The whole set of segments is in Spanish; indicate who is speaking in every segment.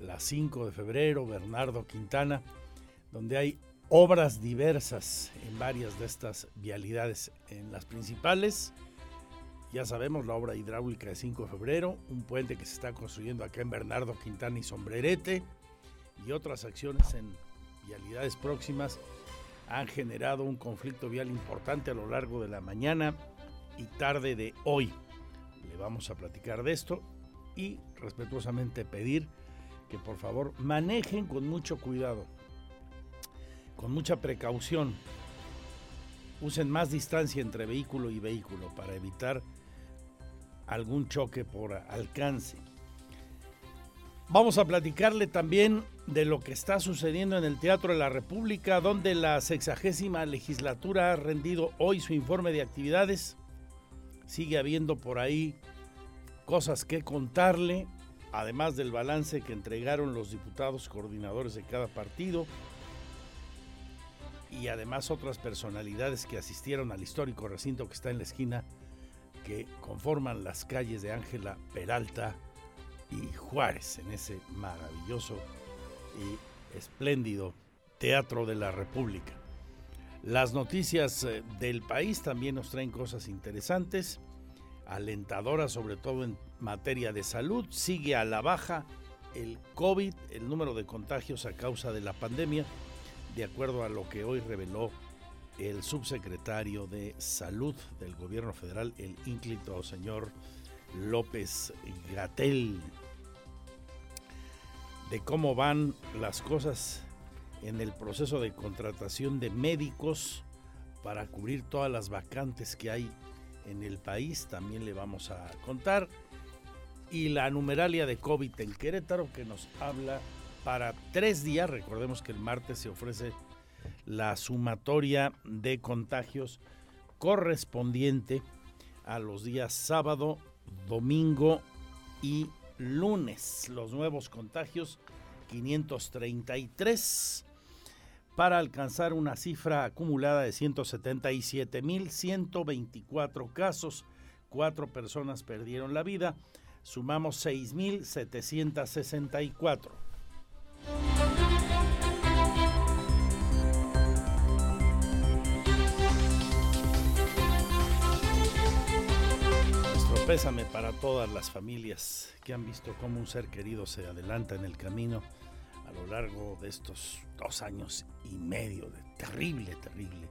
Speaker 1: La 5 de febrero, Bernardo Quintana, donde hay obras diversas en varias de estas vialidades. En las principales, ya sabemos, la obra hidráulica de 5 de febrero, un puente que se está construyendo acá en Bernardo Quintana y Sombrerete, y otras acciones en vialidades próximas han generado un conflicto vial importante a lo largo de la mañana y tarde de hoy. Le vamos a platicar de esto y respetuosamente pedir que por favor manejen con mucho cuidado, con mucha precaución. Usen más distancia entre vehículo y vehículo para evitar algún choque por alcance. Vamos a platicarle también de lo que está sucediendo en el Teatro de la República, donde la sexagésima legislatura ha rendido hoy su informe de actividades. Sigue habiendo por ahí cosas que contarle, además del balance que entregaron los diputados coordinadores de cada partido y además otras personalidades que asistieron al histórico recinto que está en la esquina que conforman las calles de Ángela Peralta y Juárez en ese maravilloso y espléndido Teatro de la República. Las noticias eh, del país también nos traen cosas interesantes, alentadoras sobre todo en materia de salud. Sigue a la baja el COVID, el número de contagios a causa de la pandemia, de acuerdo a lo que hoy reveló el subsecretario de Salud del Gobierno Federal, el ínclito señor López Gatel de cómo van las cosas en el proceso de contratación de médicos para cubrir todas las vacantes que hay en el país. También le vamos a contar. Y la numeralia de COVID en Querétaro que nos habla para tres días. Recordemos que el martes se ofrece la sumatoria de contagios correspondiente a los días sábado, domingo y lunes. Los nuevos contagios 533 para alcanzar una cifra acumulada de 177.124 casos. Cuatro personas perdieron la vida. Sumamos 6.764. pésame para todas las familias que han visto cómo un ser querido se adelanta en el camino a lo largo de estos dos años y medio de terrible, terrible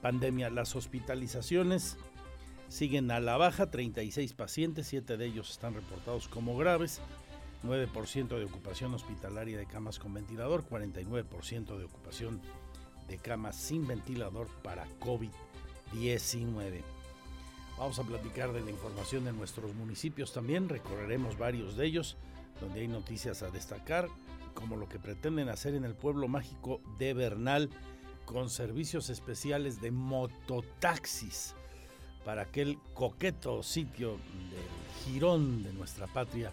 Speaker 1: pandemia. Las hospitalizaciones siguen a la baja, 36 pacientes, 7 de ellos están reportados como graves, 9% de ocupación hospitalaria de camas con ventilador, 49% de ocupación de camas sin ventilador para COVID-19. Vamos a platicar de la información de nuestros municipios también, recorreremos varios de ellos donde hay noticias a destacar, como lo que pretenden hacer en el pueblo mágico de Bernal con servicios especiales de mototaxis para aquel coqueto sitio del jirón de nuestra patria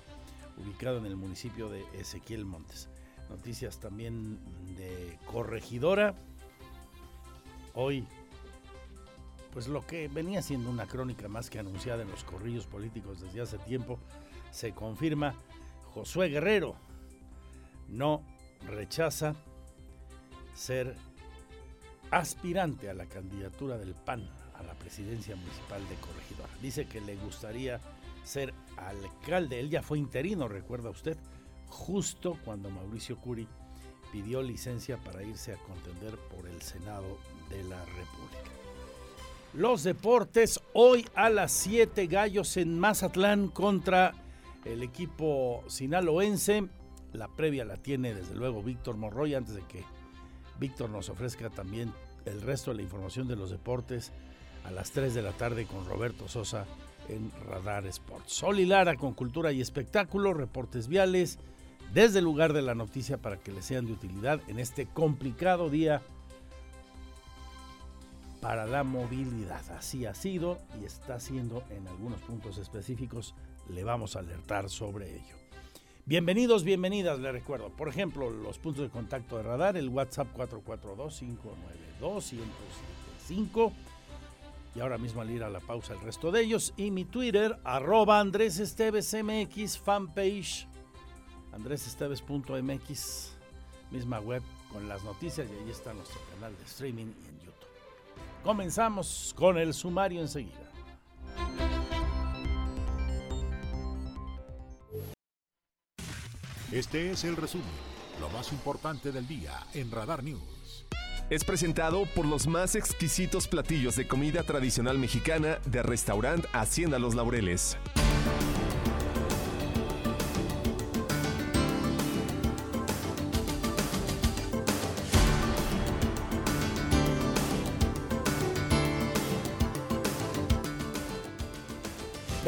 Speaker 1: ubicado en el municipio de Ezequiel Montes. Noticias también de Corregidora. Hoy pues lo que venía siendo una crónica más que anunciada en los corrillos políticos desde hace tiempo, se confirma. Josué Guerrero no rechaza ser aspirante a la candidatura del PAN a la presidencia municipal de Corregidora. Dice que le gustaría ser alcalde. Él ya fue interino, recuerda usted, justo cuando Mauricio Curi pidió licencia para irse a contender por el Senado de la República. Los deportes, hoy a las 7 gallos en Mazatlán contra el equipo sinaloense. La previa la tiene desde luego Víctor Morroy antes de que Víctor nos ofrezca también el resto de la información de los deportes a las 3 de la tarde con Roberto Sosa en Radar Sports. Sol y Lara con cultura y espectáculo, reportes viales desde el lugar de la noticia para que les sean de utilidad en este complicado día para la movilidad. Así ha sido y está siendo en algunos puntos específicos. Le vamos a alertar sobre ello. Bienvenidos, bienvenidas, le recuerdo. Por ejemplo, los puntos de contacto de radar, el WhatsApp 442-592-1075. Y ahora mismo al ir a la pausa el resto de ellos. Y mi Twitter, arroba Andrés Esteves MX, fanpage andresesteves.mx, misma web con las noticias y ahí está nuestro canal de streaming en YouTube. Comenzamos con el sumario enseguida.
Speaker 2: Este es el resumen, lo más importante del día en Radar News.
Speaker 3: Es presentado por los más exquisitos platillos de comida tradicional mexicana de restaurante Hacienda Los Laureles.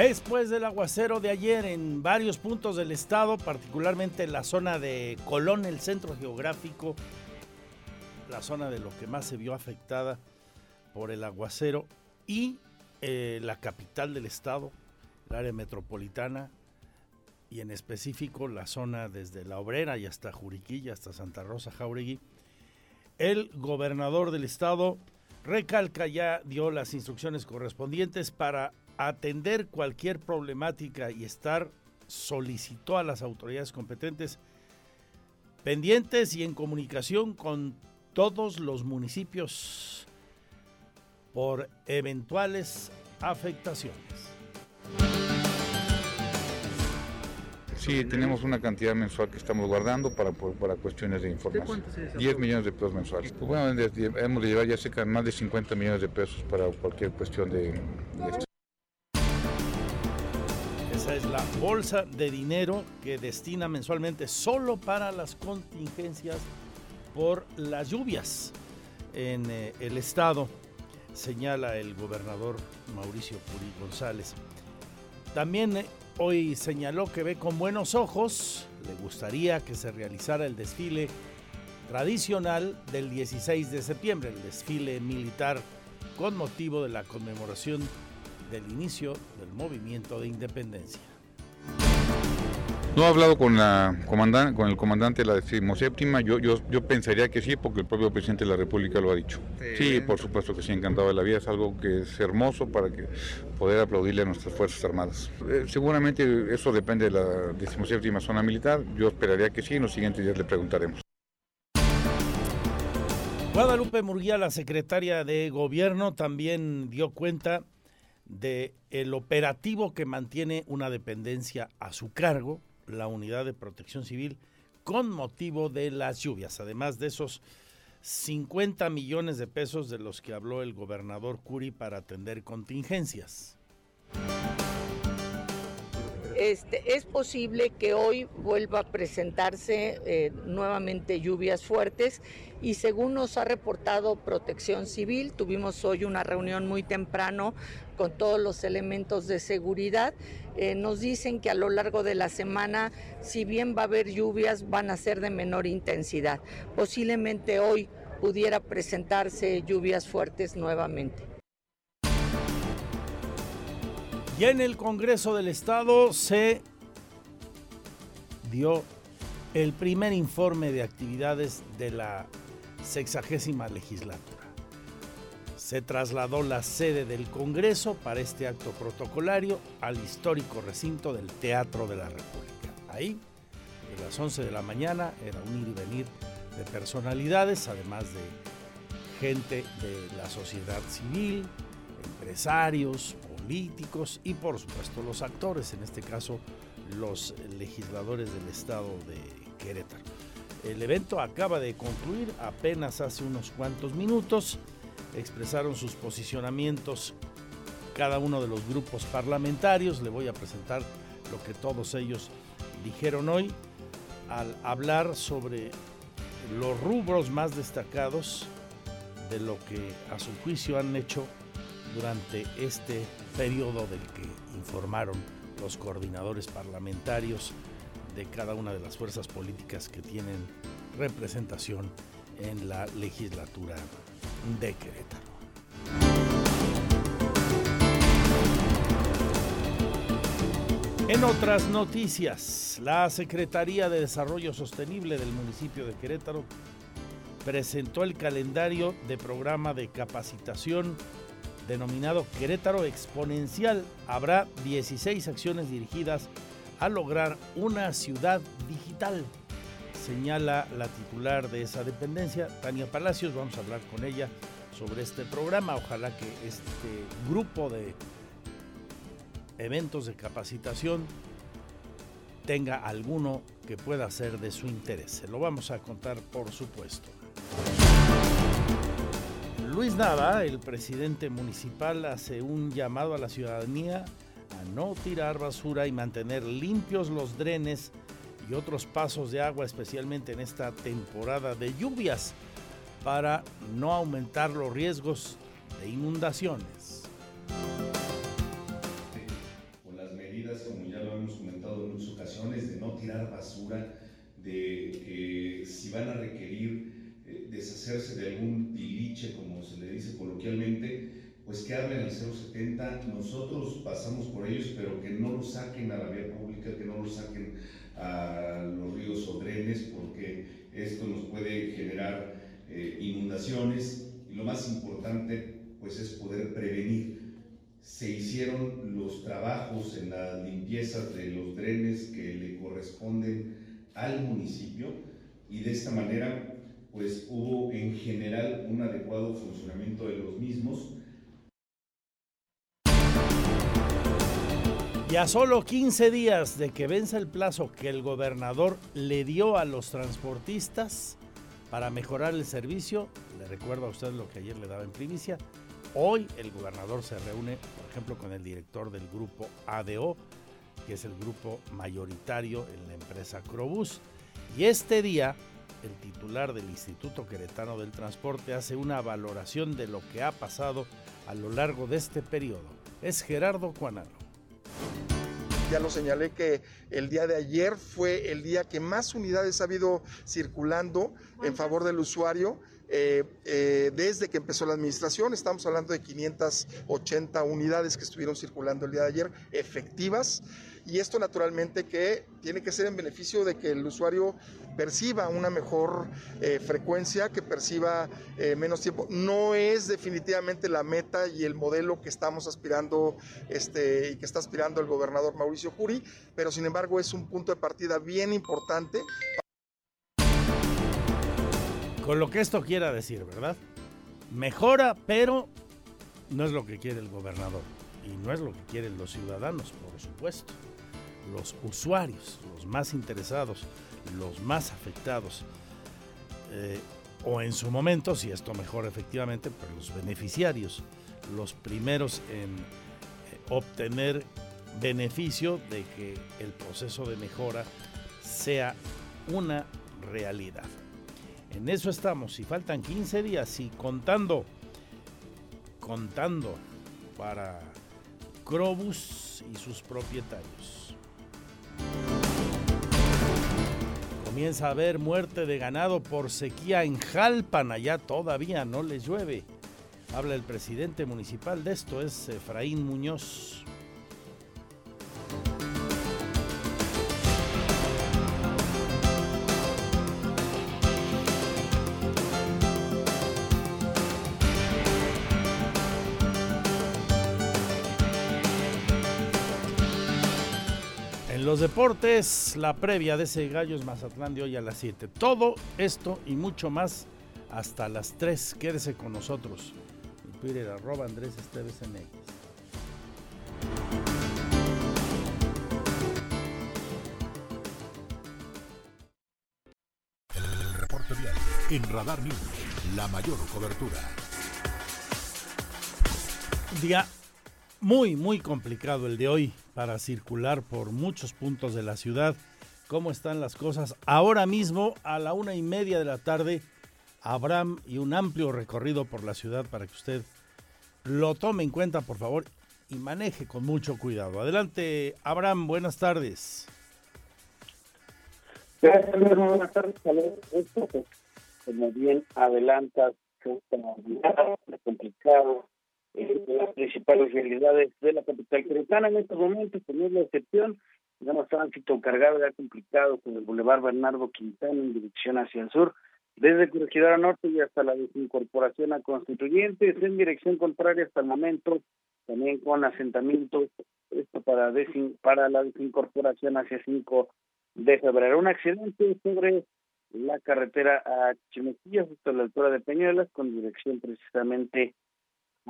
Speaker 1: Después del aguacero de ayer en varios puntos del estado, particularmente en la zona de Colón, el centro geográfico, la zona de lo que más se vio afectada por el aguacero y eh, la capital del estado, el área metropolitana y en específico la zona desde La Obrera y hasta Juriquilla, hasta Santa Rosa, Jauregui. El gobernador del estado recalca ya dio las instrucciones correspondientes para atender cualquier problemática y estar solicitó a las autoridades competentes pendientes y en comunicación con todos los municipios por eventuales afectaciones.
Speaker 4: Sí, tenemos una cantidad mensual que estamos guardando para, para cuestiones de información. 10 millones de pesos mensuales. Bueno, hemos de llevar ya cerca de más de 50 millones de pesos para cualquier cuestión de, de esto
Speaker 1: es la bolsa de dinero que destina mensualmente solo para las contingencias por las lluvias en eh, el estado, señala el gobernador Mauricio Puri González. También eh, hoy señaló que ve con buenos ojos, le gustaría que se realizara el desfile tradicional del 16 de septiembre, el desfile militar con motivo de la conmemoración del inicio del movimiento de independencia.
Speaker 4: No he hablado con, la comandante, con el comandante de la decimoséptima, yo, yo, yo pensaría que sí, porque el propio presidente de la República lo ha dicho. Sí, por supuesto que sí, encantado de la vida, es algo que es hermoso para que poder aplaudirle a nuestras Fuerzas Armadas. Eh, seguramente eso depende de la decimoséptima zona militar, yo esperaría que sí, en los siguientes días le preguntaremos.
Speaker 1: Guadalupe Murguía, la secretaria de Gobierno, también dio cuenta de el operativo que mantiene una dependencia a su cargo, la Unidad de Protección Civil, con motivo de las lluvias. Además de esos 50 millones de pesos de los que habló el gobernador Curi para atender contingencias.
Speaker 5: Este, es posible que hoy vuelva a presentarse eh, nuevamente lluvias fuertes y según nos ha reportado Protección Civil, tuvimos hoy una reunión muy temprano con todos los elementos de seguridad. Eh, nos dicen que a lo largo de la semana, si bien va a haber lluvias, van a ser de menor intensidad. Posiblemente hoy pudiera presentarse lluvias fuertes nuevamente.
Speaker 1: Y en el Congreso del Estado se dio el primer informe de actividades de la sexagésima legislatura. Se trasladó la sede del Congreso para este acto protocolario al histórico recinto del Teatro de la República. Ahí, a las 11 de la mañana, era un ir y venir de personalidades, además de gente de la sociedad civil, empresarios, políticos y por supuesto los actores, en este caso los legisladores del estado de Querétaro. El evento acaba de concluir apenas hace unos cuantos minutos. Expresaron sus posicionamientos cada uno de los grupos parlamentarios. Le voy a presentar lo que todos ellos dijeron hoy al hablar sobre los rubros más destacados de lo que a su juicio han hecho durante este periodo del que informaron los coordinadores parlamentarios de cada una de las fuerzas políticas que tienen representación en la legislatura de Querétaro. En otras noticias, la Secretaría de Desarrollo Sostenible del municipio de Querétaro presentó el calendario de programa de capacitación denominado Querétaro Exponencial. Habrá 16 acciones dirigidas a lograr una ciudad digital, señala la titular de esa dependencia, Tania Palacios. Vamos a hablar con ella sobre este programa. Ojalá que este grupo de eventos de capacitación tenga alguno que pueda ser de su interés. Lo vamos a contar, por supuesto. Luis Nava, el presidente municipal, hace un llamado a la ciudadanía a no tirar basura y mantener limpios los drenes y otros pasos de agua, especialmente en esta temporada de lluvias, para no aumentar los riesgos de inundaciones.
Speaker 6: Con las medidas, como ya lo hemos comentado en muchas ocasiones, de no tirar basura, de que si van a requerir eh, deshacerse de algún tiliche, como se le dice coloquialmente, pues que hablen al 070, nosotros pasamos por ellos, pero que no lo saquen a la vía pública, que no lo saquen a los ríos o drenes, porque esto nos puede generar eh, inundaciones y lo más importante pues es poder prevenir. Se hicieron los trabajos en la limpieza de los drenes que le corresponden al municipio y de esta manera pues hubo en general un adecuado funcionamiento de los mismos
Speaker 1: Y a solo 15 días de que venza el plazo que el gobernador le dio a los transportistas para mejorar el servicio, le recuerdo a usted lo que ayer le daba en primicia, hoy el gobernador se reúne, por ejemplo, con el director del grupo ADO, que es el grupo mayoritario en la empresa Crobús. Y este día, el titular del Instituto Queretano del Transporte hace una valoración de lo que ha pasado a lo largo de este periodo. Es Gerardo Cuanaro
Speaker 7: ya lo señalé que el día de ayer fue el día que más unidades ha habido circulando en favor del usuario. Eh, eh, desde que empezó la administración, estamos hablando de 580 unidades que estuvieron circulando el día de ayer, efectivas y esto naturalmente que tiene que ser en beneficio de que el usuario perciba una mejor eh, frecuencia, que perciba eh, menos tiempo. No es definitivamente la meta y el modelo que estamos aspirando este, y que está aspirando el gobernador Mauricio Curi, pero sin embargo es un punto de partida bien importante.
Speaker 1: Con lo que esto quiera decir, ¿verdad? Mejora, pero no es lo que quiere el gobernador y no es lo que quieren los ciudadanos, por supuesto los usuarios, los más interesados, los más afectados, eh, o en su momento, si esto mejora efectivamente, pues los beneficiarios, los primeros en eh, obtener beneficio de que el proceso de mejora sea una realidad. En eso estamos, si faltan 15 días y contando, contando para Crobus y sus propietarios. Comienza a haber muerte de ganado por sequía en Jalpan, allá todavía no les llueve. Habla el presidente municipal de esto, es Efraín Muñoz. Los deportes, la previa de ese Gallos Mazatlán de hoy a las 7. Todo esto y mucho más hasta las 3. Quédese con nosotros. Mi Twitter arroba Andrés Esteves
Speaker 2: El reporte vial en Radar News, la mayor cobertura.
Speaker 1: Día muy, muy complicado el de hoy para circular por muchos puntos de la ciudad. ¿Cómo están las cosas? Ahora mismo, a la una y media de la tarde, habrá y un amplio recorrido por la ciudad para que usted lo tome en cuenta, por favor, y maneje con mucho cuidado. Adelante, Abraham, buenas tardes.
Speaker 8: Buenas tardes, como bien adelantas, complicado eh, las principales realidades de la capital queretana. En estos momentos, con la excepción, tenemos tránsito cargado ya complicado con el Boulevard Bernardo Quintana en dirección hacia el sur desde Corregidora Norte y hasta la desincorporación a constituyentes, en dirección contraria hasta el momento, también con asentamientos, esto para, para la desincorporación hacia 5 de febrero. Un accidente sobre la carretera a Chimequillas, hasta la altura de Peñuelas, con dirección precisamente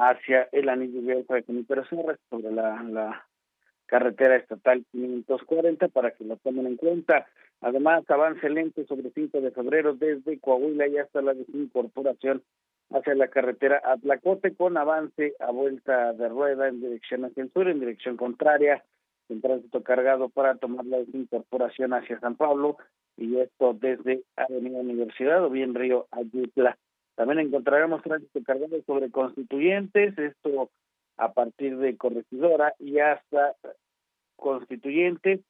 Speaker 8: hacia el anillo Alfa de Serra, sobre la, la carretera estatal 540 para que lo tomen en cuenta. Además, avance lento sobre 5 de febrero desde Coahuila y hasta la desincorporación hacia la carretera Atlacote con avance a vuelta de rueda en dirección hacia el sur, en dirección contraria, en tránsito cargado para tomar la desincorporación hacia San Pablo y esto desde Avenida Universidad o bien Río Ayutla. También encontraremos tránsito cargado sobre constituyentes, esto a partir de Corregidora y hasta Constituyente,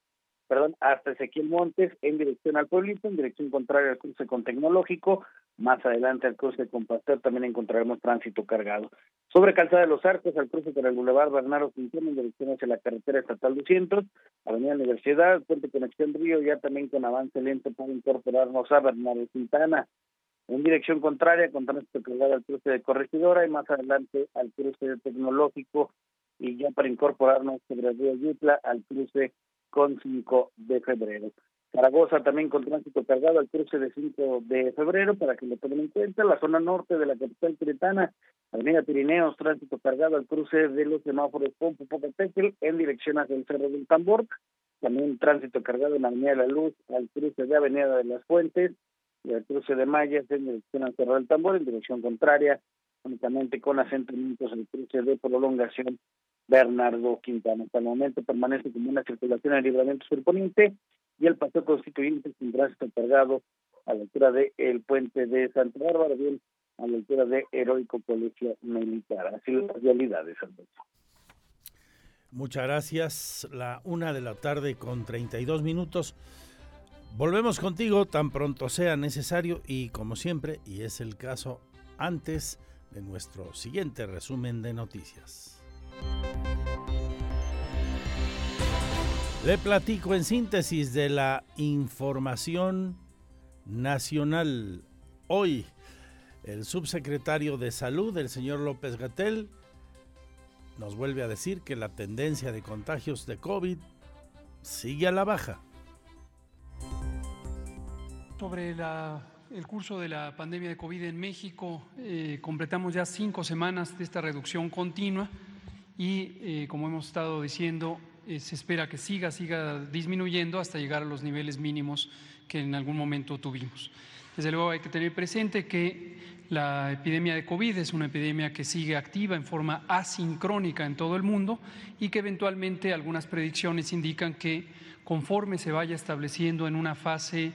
Speaker 8: perdón, hasta Ezequiel Montes en dirección al pueblito, en dirección contraria al cruce con Tecnológico, más adelante al cruce con Pasteur también encontraremos tránsito cargado. Sobre Calzada de los Arcos, al cruce con el Boulevard Bernardo Quintana en dirección hacia la carretera estatal 200, Avenida Universidad, Puente Conexión Río, ya también con avance lento para incorporarnos a Bernardo Quintana en dirección contraria con tránsito cargado al cruce de Corregidora y más adelante al cruce de Tecnológico y ya para incorporarnos sobre el río Yutla al cruce con 5 de febrero. Zaragoza también con tránsito cargado al cruce de 5 de febrero para que lo tomen en cuenta. La zona norte de la capital tiretana, Avenida Pirineos, tránsito cargado al cruce de los semáforos Pompo Popotecel en dirección hacia el Cerro del Tambor. También tránsito cargado en Avenida La Luz al cruce de Avenida de las Fuentes al cruce de Mayas en dirección al Cerro del Tambor en dirección contraria, únicamente con asentamientos el cruce de prolongación Bernardo Quintana. Hasta el momento permanece como una circulación en libramiento surponiente y el paseo constituyente sin tránsito cargado a la altura del el puente de Santa Bárbara, bien a la altura de Heroico Colegio Militar. Así las realidades, Alberto.
Speaker 1: Muchas gracias. La una de la tarde con 32 minutos. Volvemos contigo tan pronto sea necesario y como siempre, y es el caso antes de nuestro siguiente resumen de noticias. Le platico en síntesis de la información nacional. Hoy, el subsecretario de Salud, el señor López Gatel, nos vuelve a decir que la tendencia de contagios de COVID sigue a la baja.
Speaker 9: Sobre el curso de la pandemia de COVID en México, eh, completamos ya cinco semanas de esta reducción continua y, eh, como hemos estado diciendo, eh, se espera que siga, siga disminuyendo hasta llegar a los niveles mínimos que en algún momento tuvimos. Desde luego hay que tener presente que la epidemia de COVID es una epidemia que sigue activa en forma asincrónica en todo el mundo y que eventualmente algunas predicciones indican que conforme se vaya estableciendo en una fase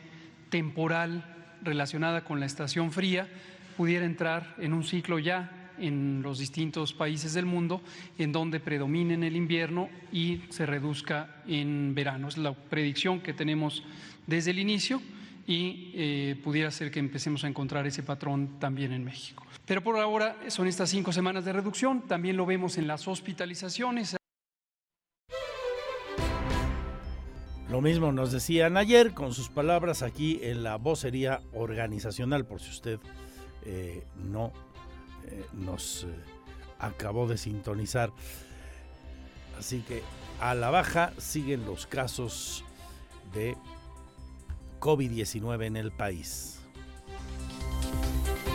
Speaker 9: temporal relacionada con la estación fría, pudiera entrar en un ciclo ya en los distintos países del mundo en donde predomine en el invierno y se reduzca en verano. Es la predicción que tenemos desde el inicio y eh, pudiera ser que empecemos a encontrar ese patrón también en México. Pero por ahora son estas cinco semanas de reducción, también lo vemos en las hospitalizaciones.
Speaker 1: Lo mismo nos decían ayer con sus palabras aquí en la vocería organizacional, por si usted eh, no eh, nos eh, acabó de sintonizar. Así que a la baja siguen los casos de COVID-19 en el país.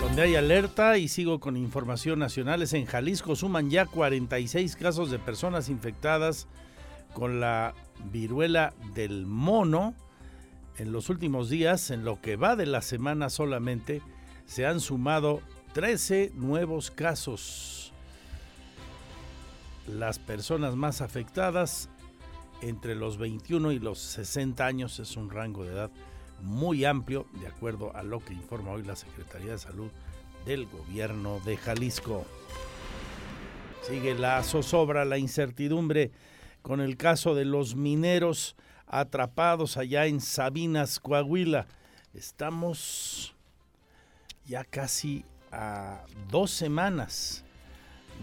Speaker 1: Donde hay alerta y sigo con información nacionales, en Jalisco suman ya 46 casos de personas infectadas con la viruela del mono. En los últimos días, en lo que va de la semana solamente, se han sumado 13 nuevos casos. Las personas más afectadas entre los 21 y los 60 años es un rango de edad muy amplio, de acuerdo a lo que informa hoy la Secretaría de Salud del gobierno de Jalisco. Sigue la zozobra, la incertidumbre con el caso de los mineros atrapados allá en Sabinas, Coahuila. Estamos ya casi a dos semanas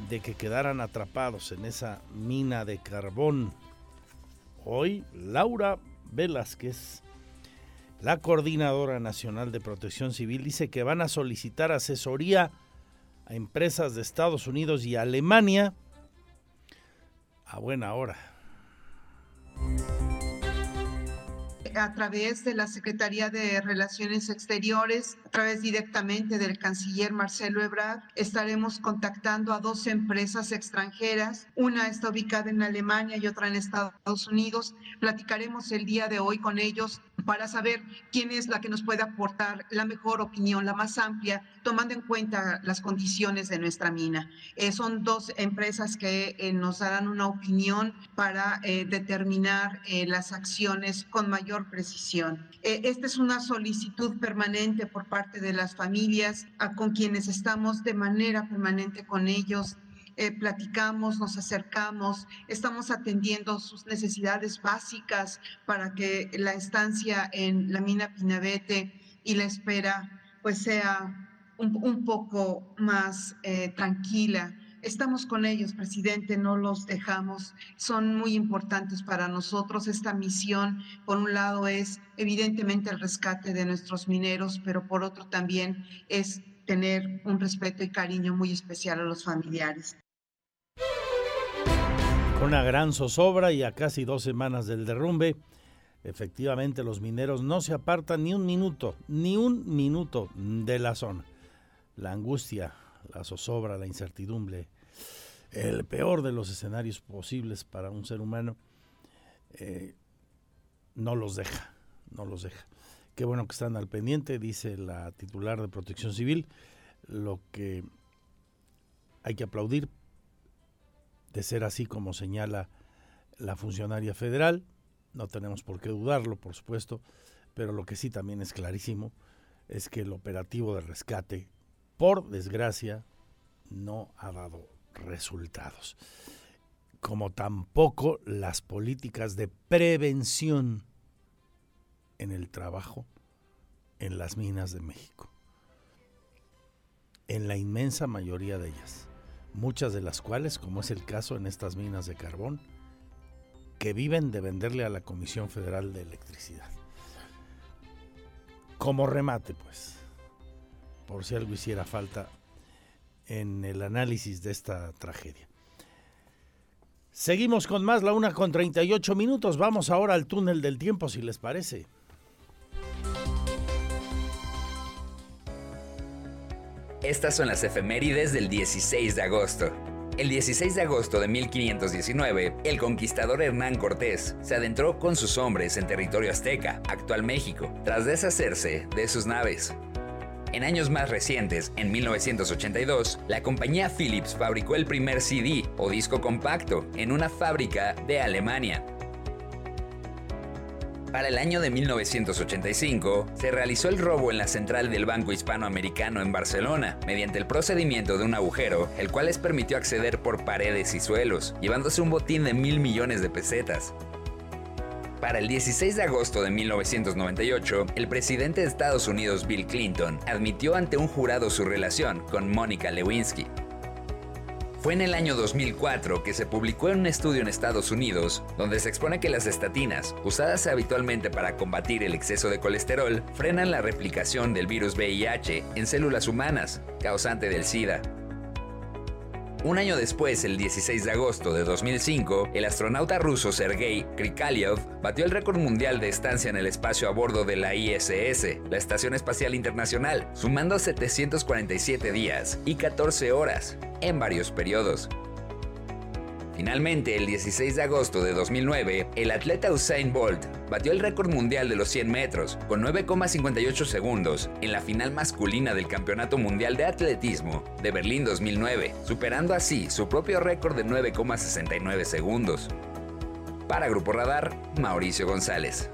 Speaker 1: de que quedaran atrapados en esa mina de carbón. Hoy Laura Velázquez La Coordinadora Nacional de Protección Civil dice que van a solicitar asesoría a empresas de Estados Unidos y Alemania a buena hora
Speaker 10: a través de la Secretaría de Relaciones Exteriores, a través directamente del canciller Marcelo Ebrard, estaremos contactando a dos empresas extranjeras. Una está ubicada en Alemania y otra en Estados Unidos. Platicaremos el día de hoy con ellos para saber quién es la que nos puede aportar la mejor opinión, la más amplia, tomando en cuenta las condiciones de nuestra mina. Eh, son dos empresas que eh, nos darán una opinión para eh, determinar las acciones con mayor precisión. esta es una solicitud permanente por parte de las familias con quienes estamos de manera permanente con ellos eh, platicamos, nos acercamos, estamos atendiendo sus necesidades básicas para que la estancia en la mina Pinabete y la espera pues sea un, poco más eh, tranquila. Estamos con ellos, presidente, no los dejamos. Son muy importantes para nosotros. Esta misión, por un lado, es evidentemente el rescate de nuestros mineros, pero por otro también es tener un respeto y cariño muy especial a los familiares.
Speaker 1: Una gran zozobra y a casi dos semanas del derrumbe, efectivamente los mineros no se apartan ni un minuto, ni un minuto de la zona. La angustia, la zozobra, la incertidumbre, el peor de los escenarios posibles para un ser humano, eh, no los deja, no los deja. Qué bueno que están al pendiente, dice la titular de Protección Civil, lo que hay que aplaudir de ser así como señala la funcionaria federal. No tenemos por qué dudarlo, por supuesto, pero lo que sí también es clarísimo es que el operativo de rescate, por desgracia, no ha dado resultados. Como tampoco las políticas de prevención en el trabajo en las minas de México. En la inmensa mayoría de ellas muchas de las cuales, como es el caso en estas minas de carbón, que viven de venderle a la Comisión Federal de Electricidad. Como remate, pues, por si algo hiciera falta en el análisis de esta tragedia. Seguimos con más, la una con 38 minutos. Vamos ahora al túnel del tiempo, si les parece.
Speaker 11: Estas son las efemérides del 16 de agosto. El 16 de agosto de 1519, el conquistador Hernán Cortés se adentró con sus hombres en territorio azteca, actual México, tras deshacerse de sus naves. En años más recientes, en 1982, la compañía Philips fabricó el primer CD o disco compacto en una fábrica de Alemania. Para el año de 1985, se realizó el robo en la central del Banco Hispanoamericano en Barcelona, mediante el procedimiento de un agujero, el cual les permitió acceder por paredes y suelos, llevándose un botín de mil millones de pesetas. Para el 16 de agosto de 1998, el presidente de Estados Unidos Bill Clinton admitió ante un jurado su relación con Mónica Lewinsky. Fue en el año 2004 que se publicó en un estudio en Estados Unidos donde se expone que las estatinas, usadas habitualmente para combatir el exceso de colesterol, frenan la replicación del virus VIH en células humanas, causante del SIDA. Un año después, el 16 de agosto de 2005, el astronauta ruso Sergei Krikalev batió el récord mundial de estancia en el espacio a bordo de la ISS, la Estación Espacial Internacional, sumando 747 días y 14 horas en varios periodos. Finalmente, el 16 de agosto de 2009, el atleta Usain Bolt batió el récord mundial de los 100 metros con 9,58 segundos en la final masculina del Campeonato Mundial de Atletismo de Berlín 2009, superando así su propio récord de 9,69 segundos. Para Grupo Radar, Mauricio González.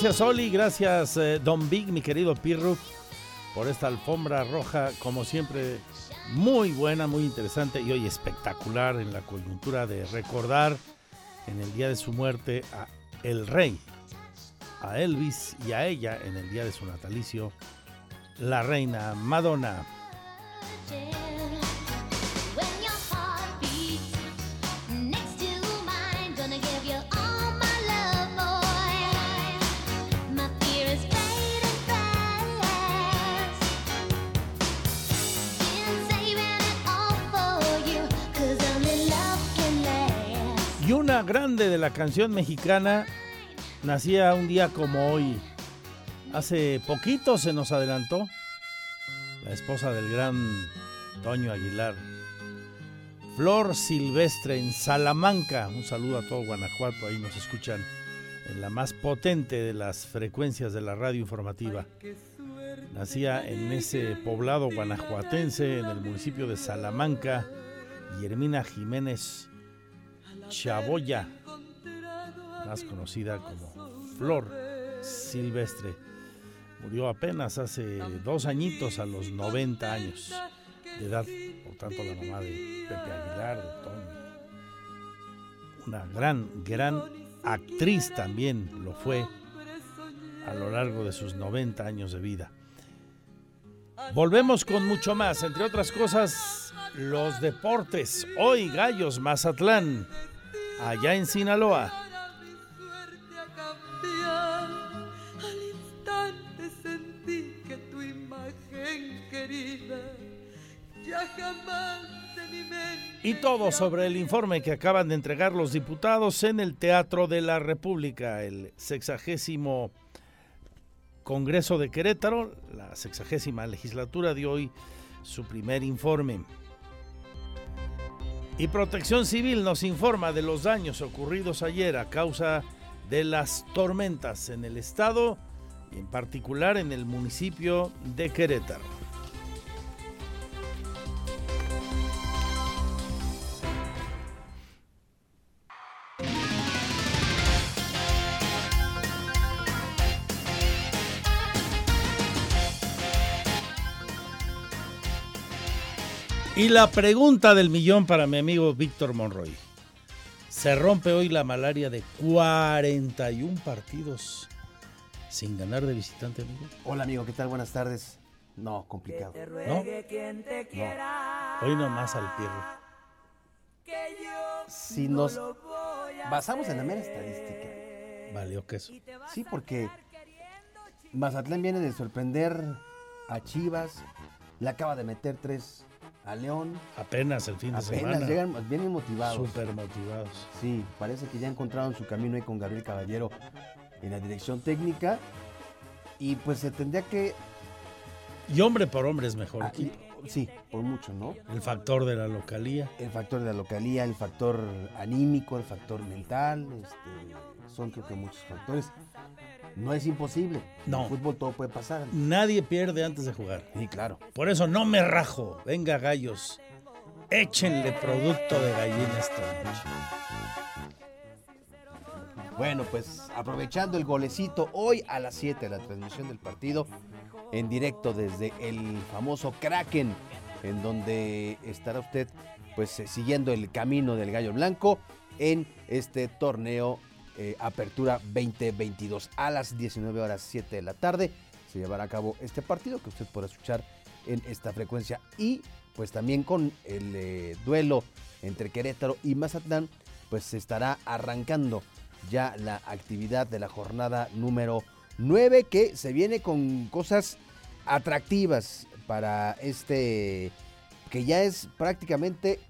Speaker 1: Gracias, Oli. Gracias, eh, Don Big, mi querido Pirru, por esta alfombra roja, como siempre, muy buena, muy interesante y hoy espectacular en la coyuntura de recordar en el día de su muerte a el rey, a Elvis y a ella en el día de su natalicio, la reina Madonna. Y una grande de la canción mexicana nacía un día como hoy. Hace poquito se nos adelantó la esposa del gran Toño Aguilar. Flor Silvestre en Salamanca. Un saludo a todo Guanajuato. Ahí nos escuchan en la más potente de las frecuencias de la radio informativa. Nacía en ese poblado guanajuatense, en el municipio de Salamanca, Guillermina Jiménez Chaboya, más conocida como Flor Silvestre. Murió apenas hace dos añitos, a los 90 años de edad, por tanto la mamá de Pepe Aguilar, de Tony. Una gran, gran actriz también lo fue a lo largo de sus 90 años de vida. Volvemos con mucho más, entre otras cosas, los deportes. Hoy Gallos Mazatlán, allá en Sinaloa.
Speaker 12: De.
Speaker 1: Y todo sobre el informe que acaban de entregar los diputados en el Teatro de la República, el sexagésimo Congreso de Querétaro, la sexagésima legislatura dio hoy su primer informe. Y Protección Civil nos informa de los daños ocurridos ayer a causa de las tormentas en el estado y en particular en el municipio de Querétaro. Y la pregunta del millón para mi amigo Víctor Monroy. Se rompe hoy la malaria de 41 partidos sin ganar de visitante, amigo.
Speaker 13: Hola amigo, ¿qué tal? Buenas tardes. No, complicado.
Speaker 1: ¿No? Hoy nomás al pierro.
Speaker 13: Si nos basamos en la mera estadística.
Speaker 1: Valió queso.
Speaker 13: Sí, porque Mazatlán viene de sorprender a Chivas, le acaba de meter tres a León.
Speaker 1: Apenas el fin de
Speaker 13: Apenas
Speaker 1: semana.
Speaker 13: llegan, vienen motivados.
Speaker 1: Súper motivados.
Speaker 13: Sí, parece que ya encontraron su camino ahí con Gabriel Caballero en la dirección técnica. Y pues se tendría que.
Speaker 1: Y hombre por hombre es mejor
Speaker 13: Ah,
Speaker 1: equipo.
Speaker 13: Sí, por mucho, ¿no?
Speaker 1: El factor de la localía.
Speaker 13: El factor de la localía, el factor anímico, el factor mental, este, son creo que muchos factores. No es imposible.
Speaker 1: No.
Speaker 13: En el fútbol todo puede pasar.
Speaker 1: Nadie pierde antes de jugar.
Speaker 13: Sí, claro.
Speaker 1: Por eso no me rajo. Venga, gallos. Échenle producto de gallina esta noche.
Speaker 13: Bueno, pues aprovechando el golecito hoy a las 7 la transmisión del partido en directo desde el famoso Kraken, en donde estará usted pues eh, siguiendo el camino del gallo blanco en este torneo eh, Apertura 2022 a las 19 horas 7 de la tarde. Se llevará a cabo este partido que usted podrá escuchar en esta frecuencia y pues también con el eh, duelo entre Querétaro y Mazatlán pues se estará arrancando ya la actividad de la jornada número 9 que se viene con cosas atractivas para este que ya es prácticamente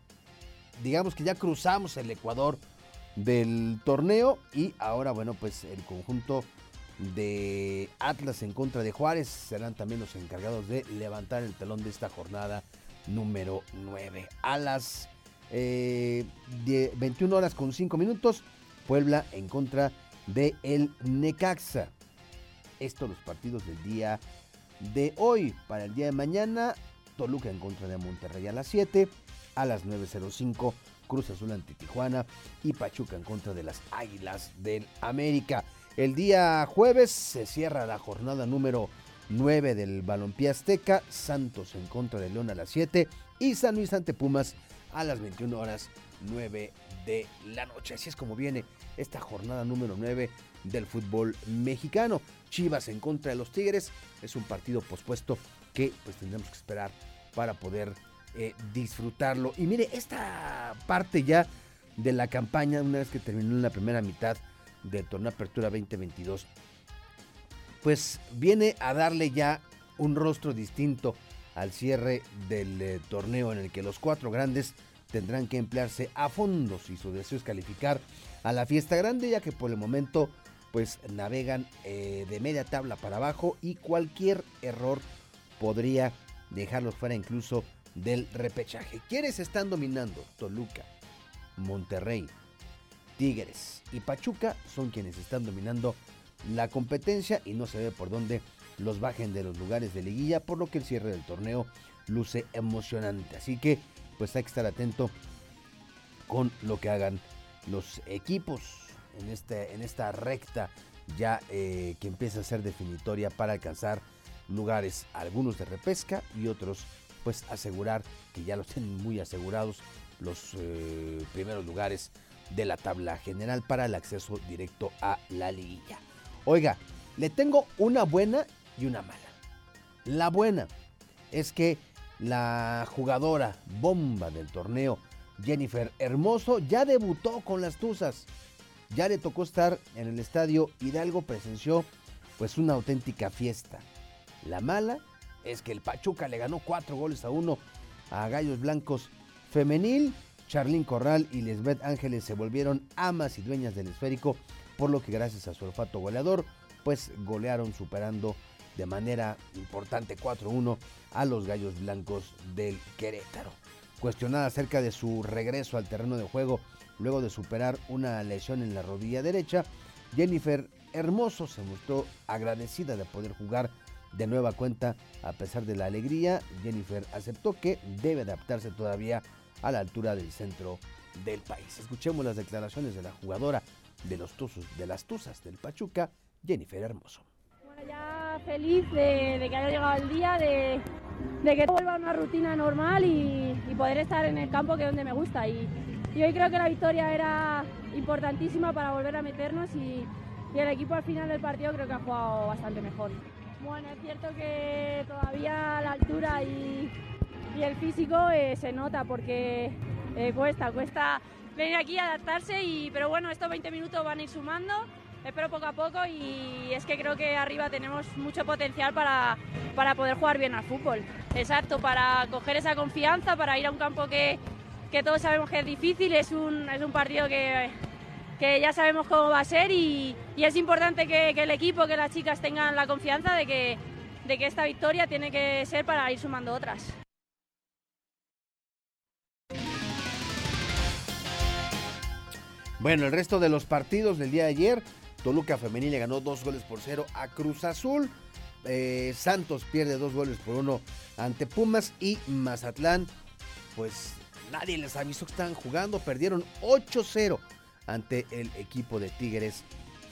Speaker 13: digamos que ya cruzamos el Ecuador del torneo y ahora bueno pues el conjunto de Atlas en contra de Juárez serán también los encargados de levantar el telón de esta jornada número 9 a las eh, die- 21 horas con 5 minutos Puebla en contra de el Necaxa estos los partidos del día de hoy para el día de mañana Toluca en contra de Monterrey a las 7 a las 9.05 Cruz Azul ante Tijuana y Pachuca en contra de las Águilas del América. El día jueves se cierra la jornada número 9 del Balompié Azteca, Santos en contra de León a las 7 y San Luis ante Pumas a las 21 horas 9 de la noche. Así es como viene esta jornada número 9 del fútbol mexicano. Chivas en contra de los Tigres es un partido pospuesto que pues tendremos que esperar para poder eh, disfrutarlo. Y mire, esta parte ya de la campaña, una vez que terminó en la primera mitad del torneo Apertura 2022, pues viene a darle ya un rostro distinto al cierre del eh, torneo en el que los cuatro grandes tendrán que emplearse a fondo si su deseo es calificar a la fiesta grande, ya que por el momento pues navegan eh, de media tabla para abajo y cualquier error podría dejarlos fuera incluso del repechaje. ¿Quiénes están dominando? Toluca, Monterrey, Tigres y Pachuca son quienes están dominando la competencia y no se ve por dónde los bajen de los lugares de liguilla, por lo que el cierre del torneo luce emocionante. Así que pues hay que estar atento con lo que hagan los equipos en, este, en esta recta ya eh, que empieza a ser definitoria para alcanzar lugares, algunos de repesca y otros pues asegurar que ya los tienen muy asegurados los eh, primeros lugares de la tabla general para el acceso directo a la liguilla. Oiga, le tengo una buena y una mala. La buena es que la jugadora bomba del torneo, Jennifer Hermoso, ya debutó con las Tuzas. Ya le tocó estar en el estadio Hidalgo, presenció pues una auténtica fiesta. La mala es que el Pachuca le ganó cuatro goles a uno a Gallos Blancos Femenil. Charlín Corral y Lisbeth Ángeles se volvieron amas y dueñas del esférico, por lo que gracias a su olfato goleador, pues golearon superando de manera importante 4-1 a los Gallos Blancos del Querétaro. Cuestionada acerca de su regreso al terreno de juego luego de superar una lesión en la rodilla derecha, Jennifer Hermoso se mostró agradecida de poder jugar de nueva cuenta a pesar de la alegría. Jennifer aceptó que debe adaptarse todavía a la altura del centro del país. Escuchemos las declaraciones de la jugadora de los Tuzos, de las Tuzas del Pachuca, Jennifer Hermoso
Speaker 14: ya feliz de, que haya llegado el día, de, que vuelva a una rutina normal y, poder estar en el campo que es donde me gusta. Y, hoy creo que la victoria era importantísima para volver a meternos y, el equipo al final del partido creo que ha jugado bastante mejor. Bueno, es cierto que todavía la altura y, el físico eh, se nota porque eh, cuesta, cuesta venir aquí a adaptarse, y, pero bueno, estos 20 minutos van a ir sumando espero poco a poco y es que creo que arriba tenemos mucho potencial para, para poder jugar bien al fútbol. Exacto, para coger esa confianza, para ir a un campo que, que todos sabemos que es difícil, es un, es un partido que, que ya sabemos cómo va a ser y, y es importante que, que, el equipo, que las chicas tengan la confianza de que, de que esta victoria tiene que ser para ir sumando otras.
Speaker 13: Bueno, el resto de los partidos del día de ayer, Toluca Femenil le ganó dos goles por cero a Cruz Azul. Eh, Santos pierde dos goles por uno ante Pumas y Mazatlán, pues nadie les avisó que estaban jugando, perdieron 8-0 ante el equipo de Tigres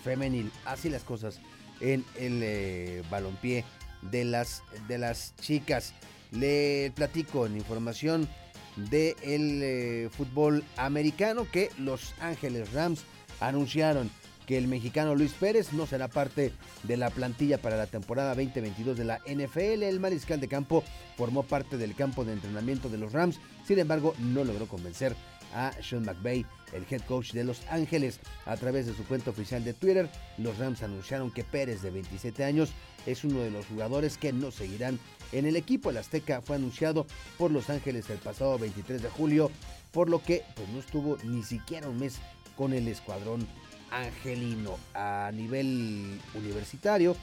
Speaker 13: Femenil. Así las cosas en el eh, balompié de las, de las chicas. Le platico en información del eh, fútbol americano que Los Ángeles Rams anunciaron que el mexicano Luis Pérez no será parte de la plantilla para la temporada 2022 de la NFL. El mariscal de campo formó parte del campo de entrenamiento de los Rams, sin embargo no logró convencer a Sean McVay, el head coach de Los Ángeles. A través de su cuenta oficial de Twitter, los Rams anunciaron que Pérez, de 27 años, es uno de los jugadores que no seguirán en el equipo. El Azteca fue anunciado por Los Ángeles el pasado 23 de julio, por lo que pues, no estuvo ni siquiera un mes con el escuadrón angelino a nivel universitario.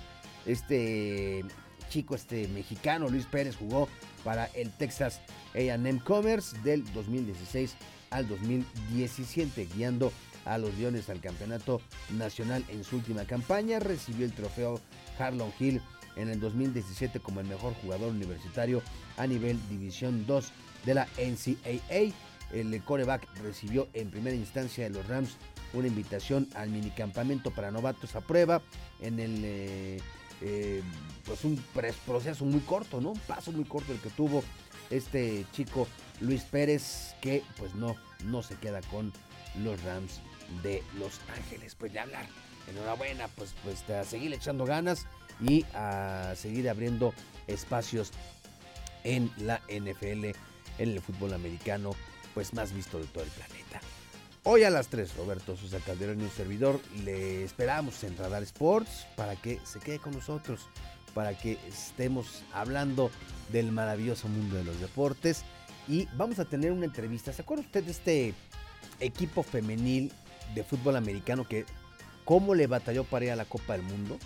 Speaker 13: Este chico, este mexicano, Luis Pérez, jugó para el Texas AM Commerce del 2016 al 2017, guiando a los Leones al campeonato nacional en su última campaña. Recibió el trofeo Harlon Hill en el 2017 como el mejor jugador universitario a nivel División 2 de la NCAA. El coreback recibió en primera instancia de los Rams una invitación al minicampamento para novatos a prueba en el eh, eh, pues un proceso muy corto, ¿no? Un paso muy corto el que tuvo este chico Luis Pérez que pues no, no se queda con los Rams de Los Ángeles. Pues de hablar, enhorabuena, pues, pues a seguir echando ganas y a seguir abriendo espacios en la NFL, en el fútbol americano, pues más visto de todo el planeta. Hoy a las 3, Roberto Sosa Calderón y un servidor, le esperamos en Radar Sports para que se quede con nosotros, para que estemos hablando del maravilloso mundo de los deportes. Y vamos a tener una entrevista. ¿Se acuerda usted de este equipo femenil de fútbol americano que cómo le batalló para ir a la Copa del Mundo?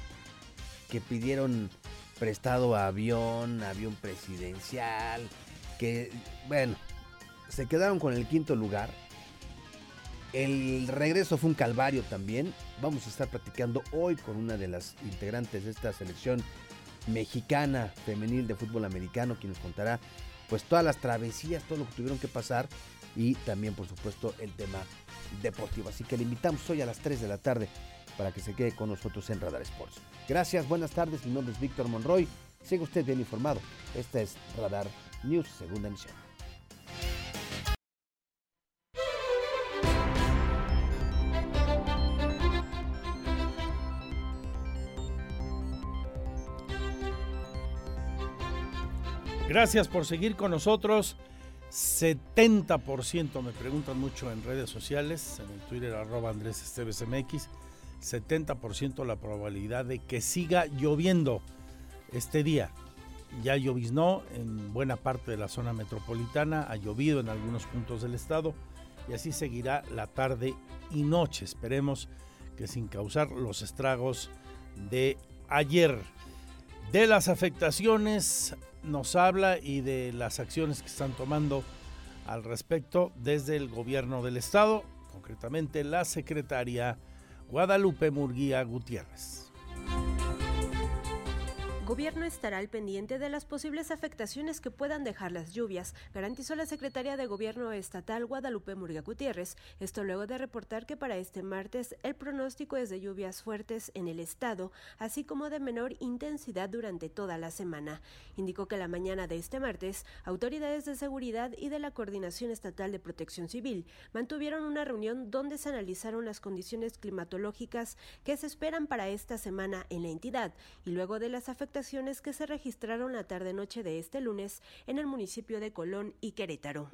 Speaker 13: Que pidieron prestado avión, avión presidencial, que, bueno, se quedaron con el quinto lugar el regreso fue un calvario también. Vamos a estar platicando hoy con una de las integrantes de esta selección mexicana femenil de fútbol americano, quien nos contará pues todas las travesías, todo lo que tuvieron que pasar y también por supuesto el tema deportivo. Así que le invitamos hoy a las 3 de la tarde para que se quede con nosotros en Radar Sports. Gracias, buenas tardes, mi nombre es Víctor Monroy. Siga usted bien informado. Esta es Radar News, segunda emisión.
Speaker 1: Gracias por seguir con nosotros. 70% me preguntan mucho en redes sociales, en el Twitter arroba Andrés Esteves MX, 70% la probabilidad de que siga lloviendo este día. Ya lloviznó en buena parte de la zona metropolitana, ha llovido en algunos puntos del estado y así seguirá la tarde y noche. Esperemos que sin causar los estragos de ayer. De las afectaciones nos habla y de las acciones que están tomando al respecto desde el gobierno del estado, concretamente la secretaria Guadalupe Murguía Gutiérrez
Speaker 15: gobierno estará al pendiente de las posibles afectaciones que puedan dejar las lluvias, garantizó la secretaria de Gobierno estatal Guadalupe Murga Gutiérrez. Esto luego de reportar que para este martes el pronóstico es de lluvias fuertes en el estado, así como de menor intensidad durante toda la semana. Indicó que la mañana de este martes, autoridades de seguridad y de la Coordinación Estatal de Protección Civil mantuvieron una reunión donde se analizaron las condiciones climatológicas que se esperan para esta semana en la entidad y luego de las afectaciones que se registraron la tarde-noche de este lunes en el municipio de Colón y Querétaro.